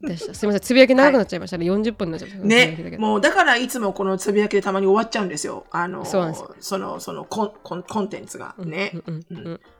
でした。すみません。つぶやき長くなっちゃいましたね、40分になっちゃいました。ね、どもうだからいつもこのつぶやきでたまに終わっちゃうんですよ。あの、その、そのコンコンコンテンツが。ね。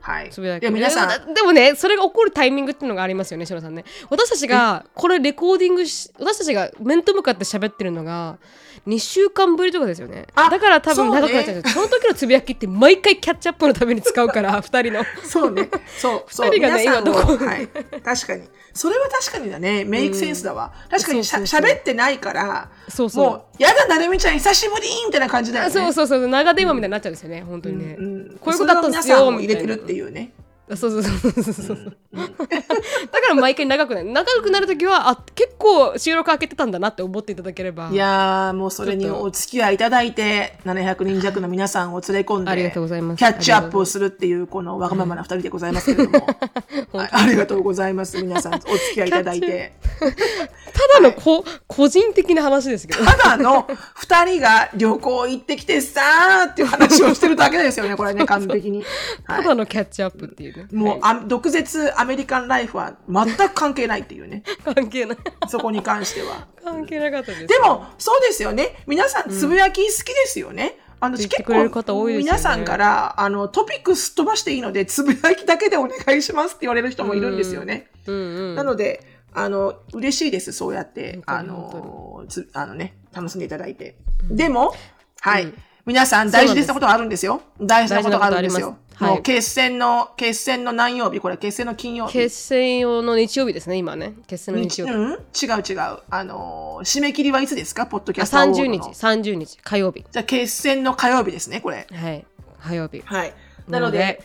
はい。つぶやき。でも皆さん、でもねそれが起こるタイミングっていうのがありますよねしのさんね。私たちがこれレコーディングし私たちが面と向かって喋ってるのが2週間ぶりとかですよね。あだから多分長くなっちゃうんですよ。そ,、の時のつぶやきって毎回キャッチアップのために使うから2人の。そうね。そう、そう。二人がね今どこ はい。確かに。それは確かにだね。メイクセンスだわ。確かにしゃそうそうそう喋ってないから、そうそうもう、やだ、なるみちゃん久しぶりみたいな感じだよね。そうそうそう長電話みたいになっちゃうんですよね、本当にね、うんこういうことだったんですそれを皆さんよも入れてるっていうね。あそうそうそうそうそうだから毎回長くなる。長くなる時はあ結構収録開けてたんだなって思っていただければ。いやー、もうそれにお付き合いいただいて、700人弱の皆さんを連れ込んで、ありがとうございます。キャッチアップをするっていう、このわがままな二人でございますけれども、あありがとうございます。皆さん、お付き合いいただいて。ただのこ、個人的な話ですけど。ただの二人が旅行行ってきてさーっていう話をしてるだけですよね、これね、完璧に。はい。ただのキャッチアップっていうね。もう、はあ毒舌アメリカンライフは全く関係ないっていうね。い 関係ない。そこに関しては。関係なかったです。でも、そうですよね。皆さん、つぶやき好きですよね。あの、結構、皆さんから、あの、トピックすっ飛ばしていいので、つぶやきだけでお願いしますって言われる人もいるんですよね。うんうん。なので、あの、嬉しいです。そうやって、あ本の、つあのね、楽しんでいただいて。でも、はい。うん皆さん大事なことがあるんですよ。大事なことがあるんですよすはいもう決戦の、決戦の何曜日？これ決戦の金曜日。決戦用の日曜日ですね、今ね。決戦の日曜日。うん？違う違う。あのー締め切りはいつですか？ポッドキあャストアワード30の日、30日、火曜日。じゃあ決戦の火曜日ですね、これ。はい。火曜日。はい。なのでなので、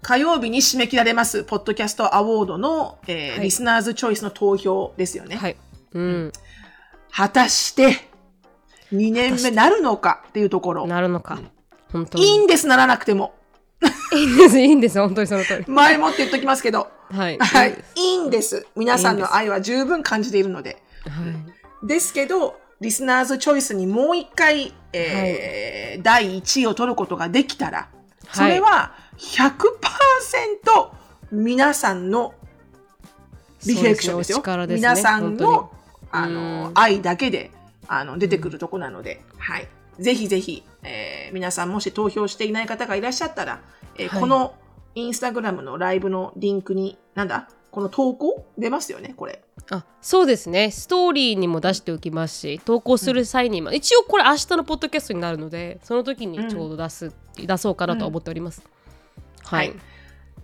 火曜日に締め切られます、ポッドキャストアワードの、えーはいリスナーズチョイスの投票ですよね。はい。うん。果たして、2年目なるのかっていうところ。なるのか。本当いいに。んです、ならなくても。いいんです、いいんです、本当にその通り。前もって言っときますけど。はい。はい。いいんです。皆さんの愛は十分感じているので。はい。ですけど、リスナーズチョイスにもう一回、えー第1位を取ることができたら、それは100%皆さんのリフレクションですよ。すねお力ですね皆さん本のあうんの愛だけであの出てくるとこなので、はい。ぜひぜひ、えー皆さんもし投票していない方がいらっしゃったら、えーはい。このインスタグラムのライブのリンクに、なんだ？この投稿？出ますよね、これ。あそうですね。ストーリーにも出しておきますし投稿する際にも、一応これ明日のポッドキャストになるのでその時にちょうど出す、出そうかなと思っております、はい、はい。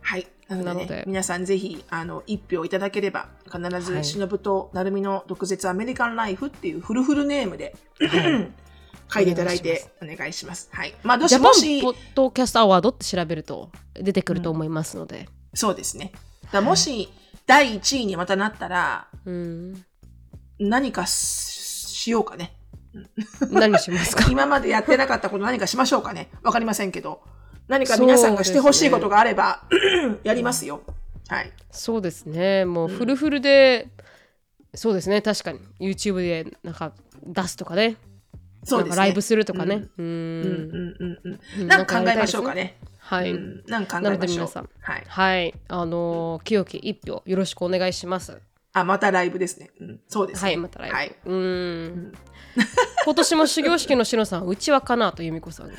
はい。なので,、ね、なので皆さんぜひ、あの、一票いただければ、必ず、はいしのぶとなるみの毒舌アメリカンライフっていうフルフルネームで、書いていただいてお願いします。はい。まあ、どしもしポ、ッドキャストアワードって調べると出てくると思いますので、そうですね。だもし、第1位にまたなったら、うん、何かししようかね。何しますか？今までやってなかったこと何かしましょうかね。わかりませんけど。何か皆さんがしてほしいことがあれば、やりますよ。はい。そうですね。もうフルフルで、そうですね。確かに。YouTube でなんか出すとかね。そうですね。ライブするとかね、うん、うん。うんうんうん。うん。なんか考えましょうかね。はい、うん、なんか考なえましょう。ので皆さん。はい。はい。あのー清き一票よろしくお願いします。あ、またライブですね。うん、そうですね。はいまたライブ、はい。うーん。今年も始業式のしのさんうちわかなと由美子さんが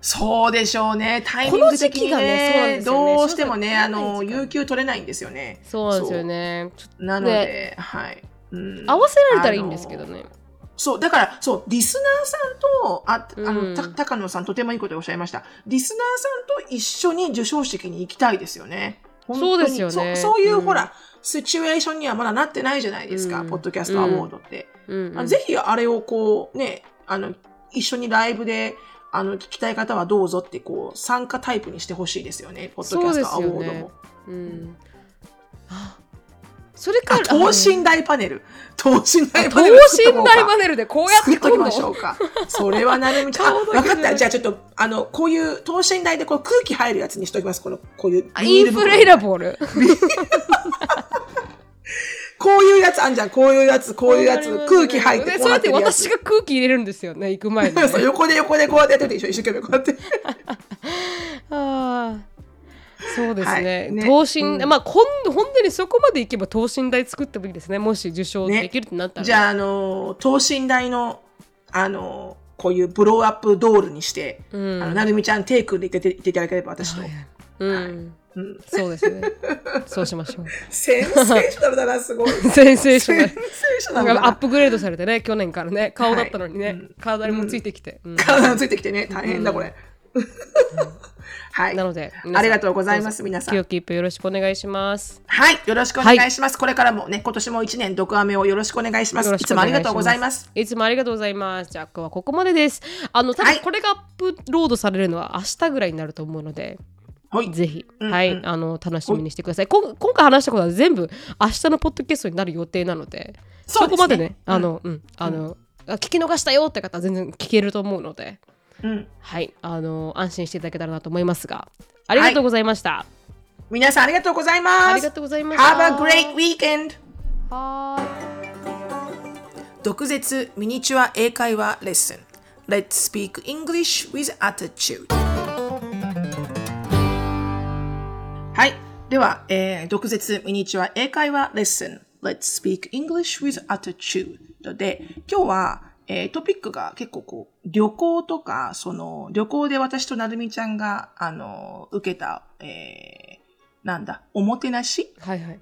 そうでしょうね。タイミング的にねね、どうしてもね、あの、有給取れないんですよね。そうですよね。なので、はい。うんと合わせられたらいいんですけどねそう、だから、そう、リスナーさんと、あ、あの、うんた高野さんとてもいいことをおっしゃいました。リスナーさんと一緒に授賞式に行きたいですよね。そうですよねそうそういう、うんほら、シチュエーションにはまだなってないじゃないですか、うんポッドキャストアワードって。うんうんあぜひ、あれをこう、ね、あの、一緒にライブで、あの、聞きたい方はどうぞって、こう、参加タイプにしてほしいですよね、ポッドキャストアワードそうですよねも。うんあそれあから等身大パネル。等身大等パネル作っとこうか。身大パネルでこうやって作っときましょうか。それはなるみちゃん。あ、顔だけでわかった。じゃあちょっと、あの、こういう等身大でこう空気入るやつにしときます。この、こういうあ。インフレイラボール こういうやつあんじゃん。こういうやつ、こういうやつ。空気入ってこうやって。私が空気入れるんですよね行く前にね。横で横でこうやってやってて一緒一生懸命こうやって。ああそうですね,、はい。ね。等身、うん。まあこん本当にそこまでいけば等身大作ってもいいですね。もし受賞ねできるってなったら、じゃあ、あの、等身大の、あの、こういうブローアップドールにして、うん。あの、なるみちゃんテイクで言って言っていただければ私と。うん、うん。そうですねそうしましょうセンセーショナルだな、すごい。センセーショナルナルアップグレードされてね去年からね顔だったのにね、はいうん体にもついてきて、うん体がついてきてね、大変だ、これ。はい。なのでありがとうございます皆さんキープよろしくお願いしますはい。よろしくお願いします。これからもね、今年も一年、毒アメをよろしくお願いします。いますつもありがとうございます。いつもありがとうございます。じゃあ今日はここまでです。あの、多はい分これがアップロードされるのは明日ぐらいになると思うので、はい。ぜひ、うんはい、うんあの、楽しみにしてください。今回話したことは全部明日のポッドキャストになる予定なので、そね。こまでね、うん。あの、うん、あの、あ聞き逃したよって方は全然聞けると思うので、うん。はい、あの、安心していただけたらなと思いますが、ありがとうございました。皆さんありがとうございます。ありがとうございました。Have a great weekend! はーい。毒舌ミニチュア英会話レッスン。Let's speak English with attitude はい。では、えー、毒舌ミニチュア英会話レッスン。Let's speak English with attitude で、今日は、えー、トピックが結構こう、旅行とか、その、旅行で私となるみちゃんが、あの、受けた、えー、なんだ、おもてなしはいはい。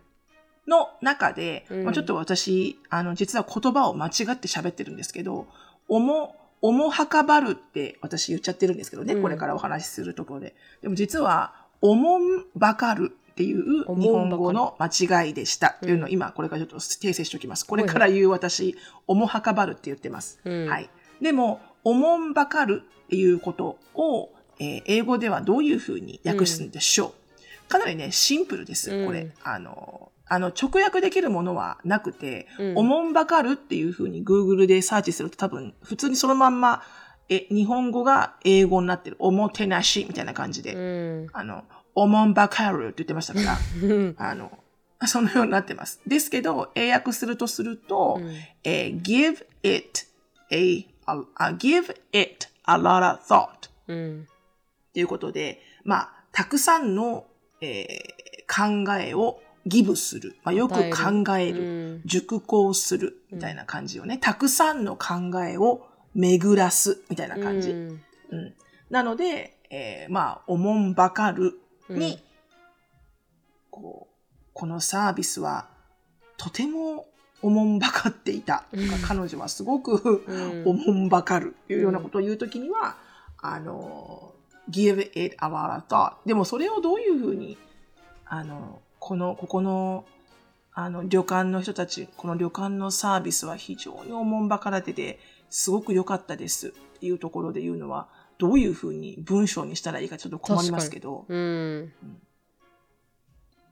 の中で、うん。まあ、ちょっと私、あの、実は言葉を間違って喋ってるんですけど、おも、おもはかばるって私言っちゃってるんですけどね、うん。これからお話しするところで。でも実は、おもんばかるっていうお日本語の間違いでした。というのを今、これからちょっと訂正しておきます。これから言う私、おもはかばるって言ってます。うんはい。でも、おもんばかるっていうことを、えー英語ではどういうふうに訳すんでしょう、かなりね、シンプルです、うんこれ。あの、あの、直訳できるものはなくて、うんおもんばかるっていうふうに Google でサーチすると多分、普通にそのまんま、え、日本語が英語になってる。おもてなしみたいな感じで。うん。あの、おもんばかるって言ってましたから、うんあの、そのようになってます。ですけど、英訳するとすると、うんえー give it a, a, a- give it a lot of thought うん。ということで、まあ、たくさんの、えー考えをギブする。まあ、よく考える。うん熟考する。みたいな感じをね。たくさんの考えを巡らす。みたいな感じ。うんうんなので、えーまあ、おもんばかるに、うんこう、このサービスは、とてもおもんばかっていた。うん彼女はすごく、うんおもんばかる。いうようなことを言うときには、あの、give it of thought. でもそれをどういうふうに、あの、この、ここの、あの、旅館の人たち、この旅館のサービスは非常におもんばかられてて、すごく良かったですっていうところで言うのは、どういうふうに文章にしたらいいかちょっと困りますけど、うん。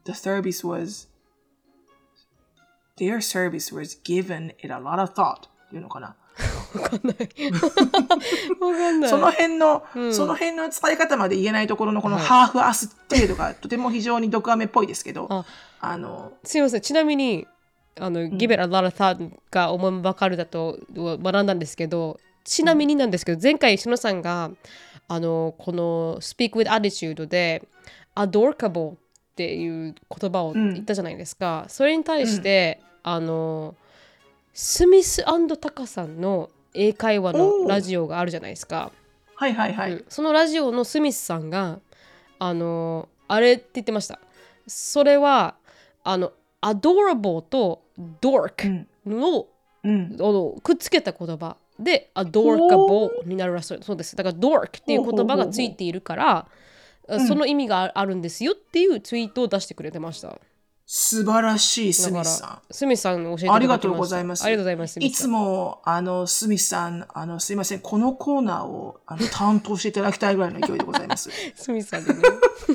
the service was, their service was given it a lot of thought っていうのかな。わかんない。その辺の、うんその辺の伝え方まで言えないところのこのはいハーフアス程度がとても非常に毒アメっぽいですけど、ああの、すいません。ちなみに、あの、give it a lot of thought が思いばかるだと学んだんですけど、ちなみになんですけど、前回、しのさんが、あの、この speak with attitude で、adorable っていう言葉を言ったじゃないですか。それに対して、あの、スミスタカさんの英会話のラジオがあるじゃないですか。はいはいはい。うんそのラジオのスミスさんがあのあれって言ってましたそれはあの adorable とう dork ん。の,、うん。あのくっつけた言葉で adorable になるらしいそうですだから dork っていう言葉がついているからんその意味があるんですよっていうツイートを出してくれてました素晴らしいスミスさん。スミスさんに教えてありがとうございますありがとうございますいつも、あの、スミスさん、あの、すいません、このコーナーを、あの、担当していただきたいぐらいの勢いでございます。スミスさんでね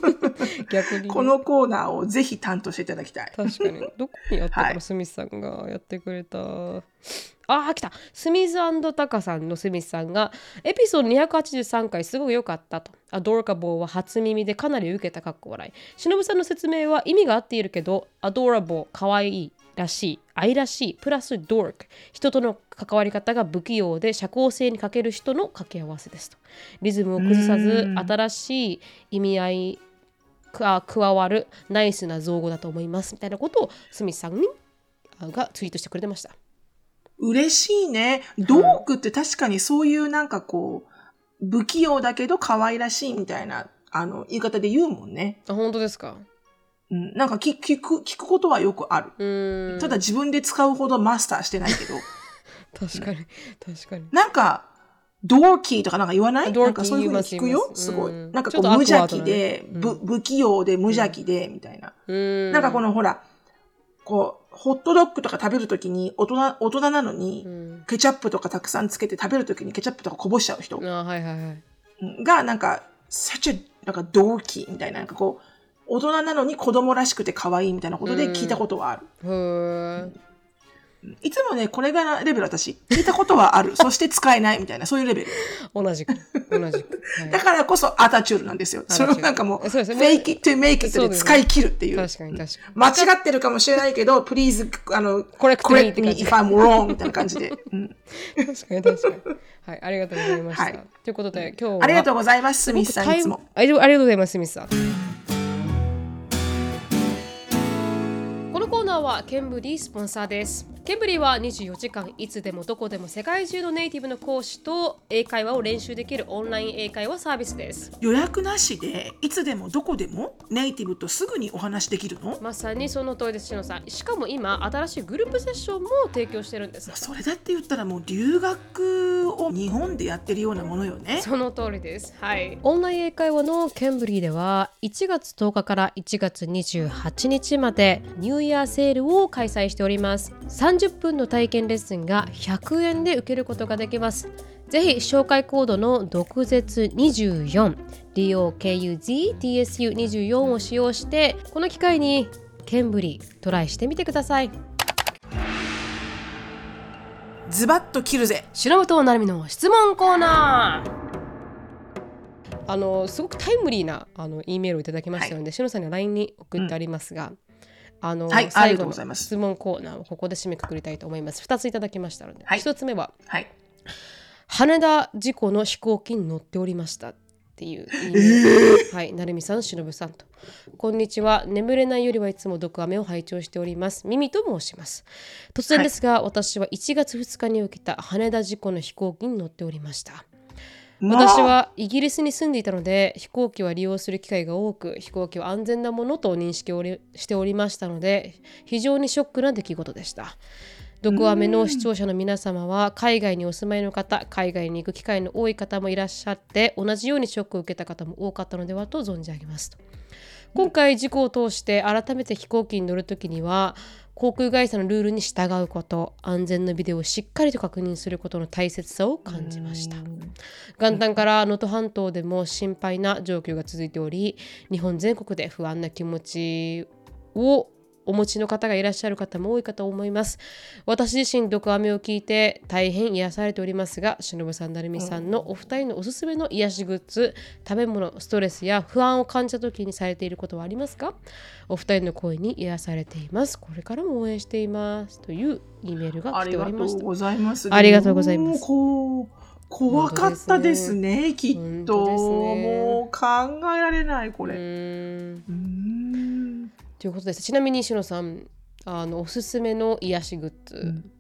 逆にねこのコーナーをぜひ担当していただきたい。確かに。どこにやったかな、はいスミスさんがやってくれた。あー、来た。スミスタカさんのスミスさんが、エピソード283回すごく良かったと。アドーカボーは初耳でかなり受けたかっこ笑い。忍さんの説明は意味が合っているけど、アドーラボー、かわいい。らしい、愛らしい、プラスドーク、人との関わり方が不器用で社交性に欠ける人の掛け合わせですと。リズムを崩さずう、ん新しい意味合いが加わるナイスな造語だと思いますみたいなことをスミスさんにあがツイートしてくれてました。嬉しいね。ドークって確かにそういうなんかこう、不器用だけど可愛らしいみたいな、あの、言い方で言うもんね。あ本当ですか？うん、なんか聞聞く、聞くことはよくある。うーんただ自分で使うほどマスターしてないけど、確かに確かに。なんか、ドーキーとかなんか言わない？なんかそういうふうに聞くよ？すすごい。うんなんかこう無邪気で、不器用で無邪気で、みたいな。うーんなんかこのほら、こう、ホットドッグとか食べるときに、大人、大人なのに、うん。ケチャップとかたくさんつけて食べるときにケチャップとかこぼしちゃう人。あはいはいはい。が、なんか、such a, なんか、動機みたいな、なんかこう、大人なのに子供らしくて可愛いみたいなことで聞いたことはある。へーいつもね、これがレベル私、聞いたことはある。そして使えないみたいな、そういうレベル。同じく同じく。はいだからこそアタチュールなんですよ。それをなんかもう、そうですね fake it to make it で使い切るっていう。確かに確かに。間違ってるかもしれないけど、please, あの、Correct meif I'm wrong みたいな感じで。うん確かに確かに。はい、ありがとうございました。はいということで、今日は。ありがとうございます、スミスさん、いつも。ありがとうございます、スミスさん。ケンブリースポンサーです。ケンブリーは24時間いつでもどこでも世界中のネイティブの講師と英会話を練習できるオンライン英会話サービスです。予約なしでいつでもどこでもネイティブとすぐにお話できるの？まさにその通りですしのさんしかも今新しいグループセッションも提供してるんです。それだって言ったらもう留学を日本でやってるようなものよね。その通りです。はい。オンライン英会話のケンブリーでは1月10日から1月28日までニューイヤーセールを開催しております。30分の体験レッスンが100円で受けることができます。ぜひ紹介コードの毒舌24 DOKUZTSU24 を使用してこの機会にケンブリートライしてみてください。ズバッと切るぜ。忍となるみの質問コーナー。あのすごくタイムリーなあの E メールをいただきましたので、しのさんには LINE に送ってありますが、あの、はい最後の質問コーナーをここで締めくくりたいと思います。2ついただきましたので、はい1つ目ははい羽田事故の飛行機に乗っておりましたっていう E メール、はい、成美さん、忍さんと。こんにちは。眠れないよりはいつも毒飴を拝聴しております。ミミと申します。突然ですが、私は1月2日に受けた羽田事故の飛行機に乗っておりました。私はイギリスに住んでいたので飛行機は利用する機会が多く飛行機は安全なものと認識をりしておりましたので非常にショックな出来事でした。毒アメの視聴者の皆様は海外にお住まいの方海外に行く機会の多い方もいらっしゃって同じようにショックを受けた方も多かったのではと存じ上げますと。今回事故を通して改めて飛行機に乗るときには航空会社のルールに従うこと安全のビデオをしっかりと確認することの大切さを感じました。元旦から能登半島でも心配な状況が続いており日本全国で不安な気持ちをお持ちの方がいらっしゃる方も多いかと思います。私自身毒アメを聞いて大変癒されておりますが忍さん成美さんのお二人のおすすめの癒しグッズ食べ物ストレスや不安を感じた時にされていることはありますか？お二人の声に癒されています。これからも応援しています。という E メールが来ありがとておりました。うございます。ありがとうございます。怖かったですね、きっ本と。ねもう考えられない、こうれ。うんということですちなみにしのさんあのおすすめの癒しグッズ、ん。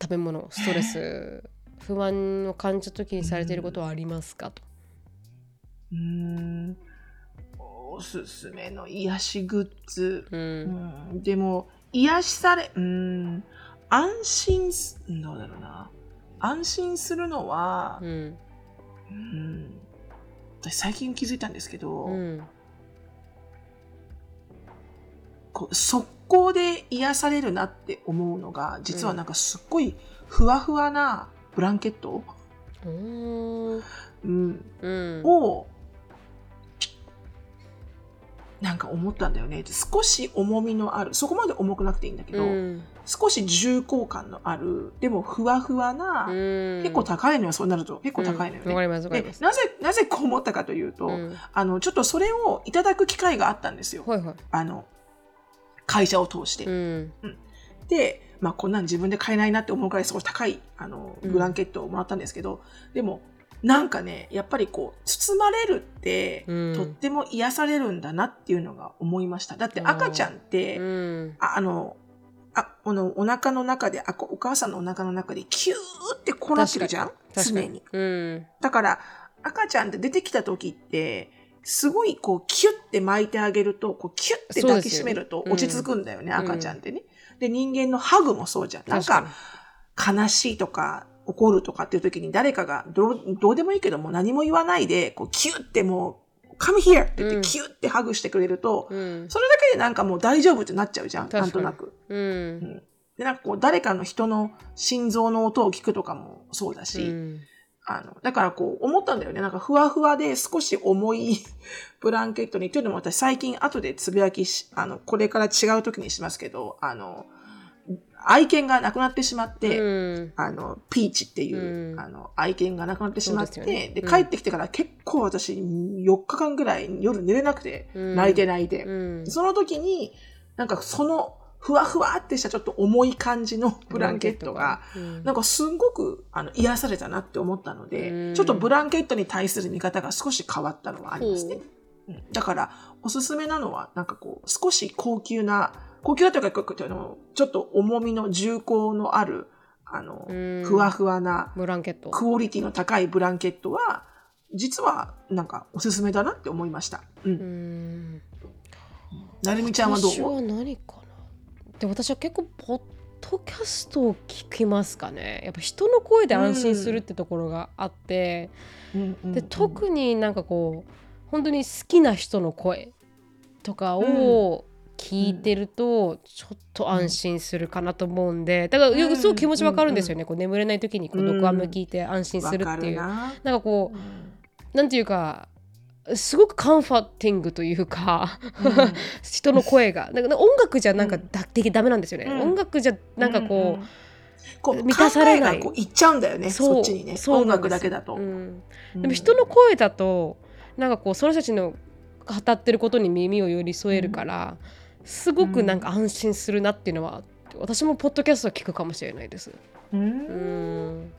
食べ物ストレス 不安を感じた時にされていることはありますか？と。うーん。おすすめの癒しグッズ。ううんん、でも、癒しされ、うん、安心す、どうだろうな。安心するのはう、ん。うん、私最近気づいたんですけど、うんこう速攻で癒されるなって思うのが実はなんかすっごいふわふわなブランケット、うーん。うん、うん。をなんか思ったんだよね。少し重みのあるそこまで重くなくていいんだけど、うん。少し重厚感のあるでもふわふわな、うん。結構高いのよそうなると。結構高いのよね、でなぜなぜこう思ったかというと、うん。あのちょっとそれをいただく機会があったんですよ、はいはい。あの会社を通して。うん。で、まあ、こんなん自分で買えないなって思うくらい少し高いあのうん。ブランケットをもらったんですけど、でもなんかねやっぱりこう包まれるって、うん。とっても癒されるんだなっていうのが思いました。だって赤ちゃんって、うん。ああのあこのお腹の中であこお母さんのお腹の中でキューってこうなってるじゃん？常に。うん。だから赤ちゃんって出てきた時ってすごいこうキュッて巻いてあげるとこうキュッて抱きしめると落ち着くんだよね、うん。赤ちゃんってね。で人間のハグもそうじゃん。なんか悲しいとか怒るとかっていう時に誰かがどうどうでもいいけども何も言わないでこうキュッてもう come here って言っうん。てキュッてハグしてくれると、うん。それだけでなんかもう大丈夫ってなっちゃうじゃん。なんとなく。うん。でなんかこう誰かの人の心臓の音を聞くとかもそうだし、うんあの、だからこう思ったんだよね。なんかふわふわで少し重い ブランケットに。というのも私最近後でつぶやきし、あの、これから違う時にしますけど、あの、愛犬が亡くなってしまって、うんあの、ピーチっていう、うんあの、愛犬が亡くなってしまって、でねで、うん帰ってきてから結構私4日間ぐらい夜寝れなくて、うん泣いて泣いて。うんその時に、なんかそのふわふわってしたちょっと重い感じのブランケットが、うん。なんかすんごくあの癒されたなって思ったので、うん。ちょっとブランケットに対する見方が少し変わったのはありますね。う。ん。だから、おすすめなのは、なんかこう、少し高級な高級だとかあのちょっと重みの重厚のあるあのうん。ふわふわなブランケット。クオリティの高いブランケットは実はなんかおすすめだなって思いました。う、うん。ん。なるみちゃんはどう？私は何かなで私は結構ポッドキャストを聞きますかね。やっぱ人の声で安心するってところがあって、うんうんで特になんかこう本当に好きな人の声とかを聞いてるとちょっと安心するかなと思うんで。だからすごく気持ちわかるんですよね、こう眠れない時にこう録音も聞いて安心するっていう、わかるな。なんかこうん。うなんていうかすごくカンファティングというか人の声が。なんか音楽じゃなんかうん。だってダメなんですよね、うん。音楽じゃなんかこう、んこう満たされない。こういっちゃうんだよねそっちにね。音楽だけだと、うん。うん。でも人の声だとなんかこうその人たちの語ってることに耳を寄り添えるから、すごくなんか安心するなっていうのは私もポッドキャスト聞くかもしれないです。ううん。ん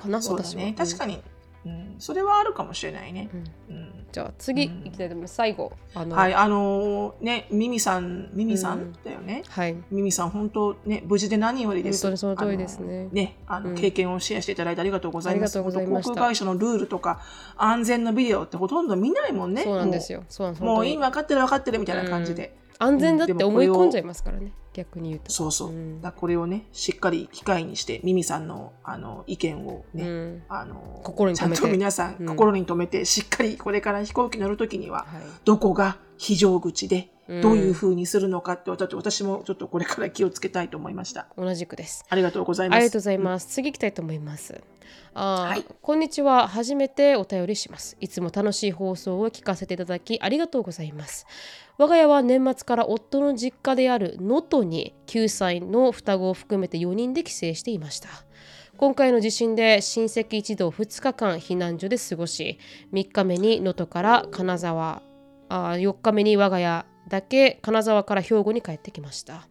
かなそうだ私は。ね確かに、うん、それはあるかもしれないね、うん。うん。じゃあ次うん。いきたいと思います最後あのはいあのーねミミさんミミさうん。んだよね、はい。ミミさん本当ね無事で何よりです。本当にその通りですね。あのね経験をシェアしていただいてありがとうございます。ありがとうございまし航空会社のルールとか安全のビデオってほとんど見ないもんねそうなんですよそうなんもうもういい本分かってる分かってるみたいな感じで、安全だって思い込んじゃいますからね逆に言うとそうそう、んだこれをねしっかり機会にしてミミさんのあの意見をね、うんあの心にちゃんと皆さん、うん心に留めてしっかりこれから飛行機乗るときにははいどこが非常口でうんどういうふうにするのかって私私もちょっとこれから気をつけたいと思いました。同じくですありがとうございます。ありがとうございます。次行きたいと思います。あーはいこんにちは。初めてお便りします。いつも楽しい放送を聞かせていただきありがとうございます。我が家は年末から夫の実家である能登に9歳の双子を含めて4人で帰省していました。今回の地震で親戚一同2日間避難所で過ごし3日目に能登から金沢あ4日目に我が家だけ金沢から兵庫に帰ってきました。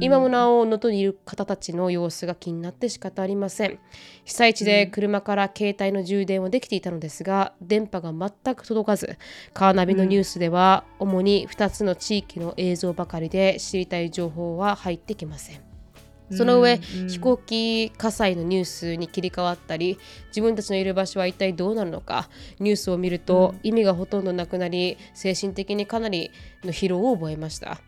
今もなお能登にいる方たちの様子が気になって仕方ありません。被災地で車から携帯の充電はできていたのですが電波が全く届かずカーナビのニュースでは主に2つの地域の映像ばかりで知りたい情報は入ってきません。その上、うん飛行機火災のニュースに切り替わったり自分たちのいる場所は一体どうなるのかニュースを見ると意味がほとんどなくなり精神的にかなりの疲労を覚えました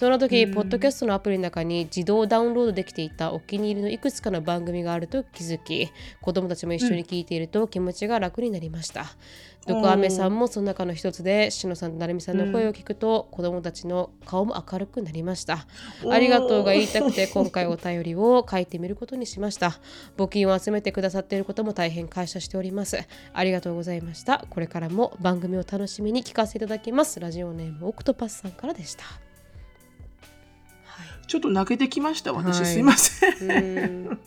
その時、ポッドキャストのアプリの中に自動ダウンロードできていたお気に入りのいくつかの番組があると気づき子供たちも一緒に聞いていると気持ちが楽になりました、ドクアメさんもその中の一つでしのさんとなるみさんの声を聞くと、子供たちの顔も明るくなりました。ありがとうが言いたくて今回お便りを書いてみることにしました。募金を集めてくださっていることも大変感謝しております。ありがとうございました。これからも番組を楽しみに聞かせていただきます。ラジオネームオクトパスさんからでしたちょっと泣けてきました私、はい。すいません。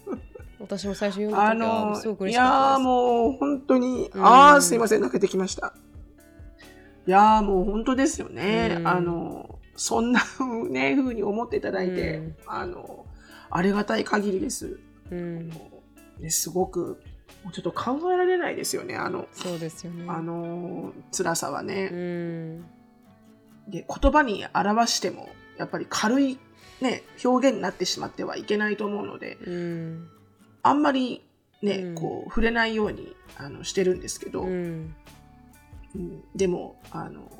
私も最初読んだあ時はのすごく嬉いしかったです。やーもう本当に、うん。ああすいません泣けてきました。いやーもう本当ですよね。うん。あのそんなふうね風に思っていただいて、うん。あのありがたい限りです。うん。ね、すごくちょっと考えられないですよねあの。そうですよね。あの辛さはね。うん。で言葉に表してもやっぱり軽い、ね、表現になってしまってはいけないと思うのでうん。あんまり、ねうん。こう触れないようにあのしてるんですけど、うん。うん。でもあの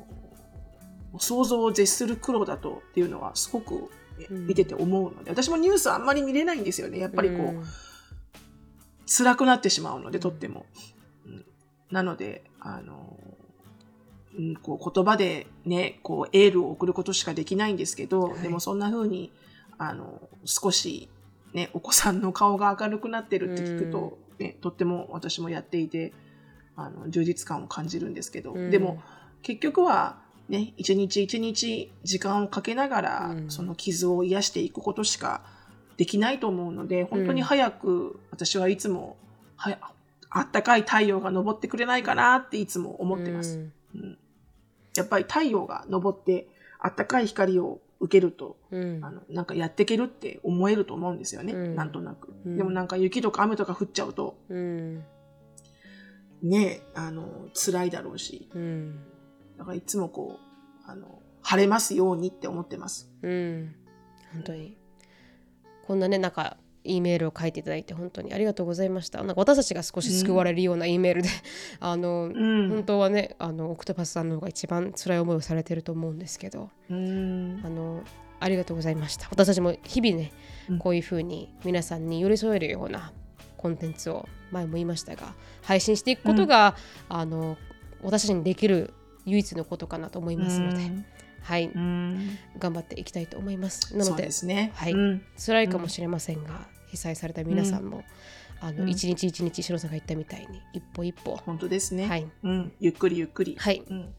想像を絶する苦労だとっていうのはすごく、見てて思うので私もニュースあんまり見れないんですよね。やっぱりこう、うん。辛くなってしまうのでとっても。うん。なのであの、うん、こう言葉でねこうエールを送ることしかできないんですけど、はい。でもそんな風にあの少し、ね、お子さんの顔が明るくなってるって聞くと、ね、とっても私もやっていてあの充実感を感じるんですけど、うん。でも結局は、ね、一日一日時間をかけながら、うん。その傷を癒していくことしかできないと思うので本当に早く私はいつもはやあったかい太陽が昇ってくれないかなっていつも思ってます。うん。うんやっぱり太陽が昇ってあったかい光を受けるとうん。あのなんかやっていけるって思えると思うんですよね、うん。なんとなく、うん。でもなんか雪とか雨とか降っちゃうとうん。ねあの辛いだろうし。うん。だからいつもこうあの晴れますようにって思ってます。うん。本当に。こんなねなんか E メールを書いていただいて本当にありがとうございました。なんか私たちが少し救われるような E メールで、あの、うん。本当はねあのオクトパスさんの方が一番辛い思いをされてると思うんですけど。うん。あのありがとうございました。私たちも日々ね、うんこういうふうに皆さんに寄り添えるようなコンテンツを前も言いましたが配信していくことが、あの私たちにできる唯一のことかなと思いますので、はい、うん。頑張っていきたいと思いますなのでですね。はいうん辛いかもしれませんが、被災された皆さんも、あのうん一日一日白さんが言ったみたいに一歩一歩、本当ですね。はいうん。ゆっくりゆっくり。はいうん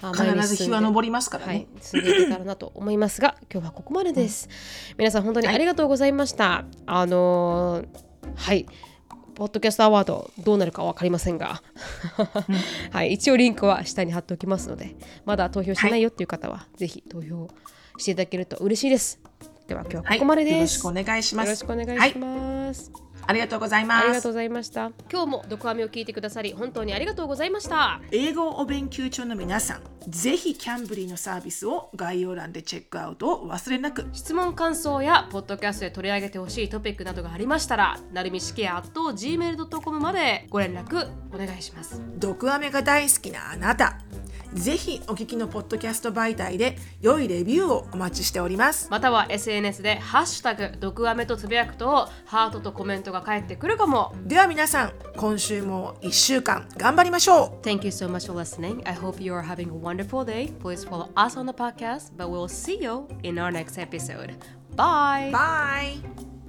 必ず日は昇りますからはいね。、進んでいけたらなと思いますが、今日はここまでです。皆さん本当にありがとうございました。あのーはい、ポッドキャストアワードどうなるか分かりませんが、はい、一応リンクは下に貼っておきますので、まだ投票してないよっていう方は、ぜひ投票していただけると嬉しいです。では今日ははい。ここまでです。よろしくお願いします。よろしくお願いはいします。ありがとうございます。ありがとうございました。今日もドクアメを聞いてくださり、本当にありがとうございました。英語をお勉強中の皆さん、ぜひキャンブリーのサービスを概要欄でチェックアウトをお忘れなく。質問感想やポッドキャストで取り上げてほしいトピックなどがありましたらなるみしきや gmail.com までご連絡お願いします毒アメが大好きなあなた、ぜひお聞きのポッドキャスト媒体で良いレビューをお待ちしております。または SNS で「ハッシュタグ毒アメ」とつぶやくとハートとコメントが返ってくるかもでは皆さん、今週も1週間頑張りましょう Thank you so much for listening. I hope you are having a wonderful day. Please follow us on the podcast, but we'll see you in our next episode. Bye! Bye!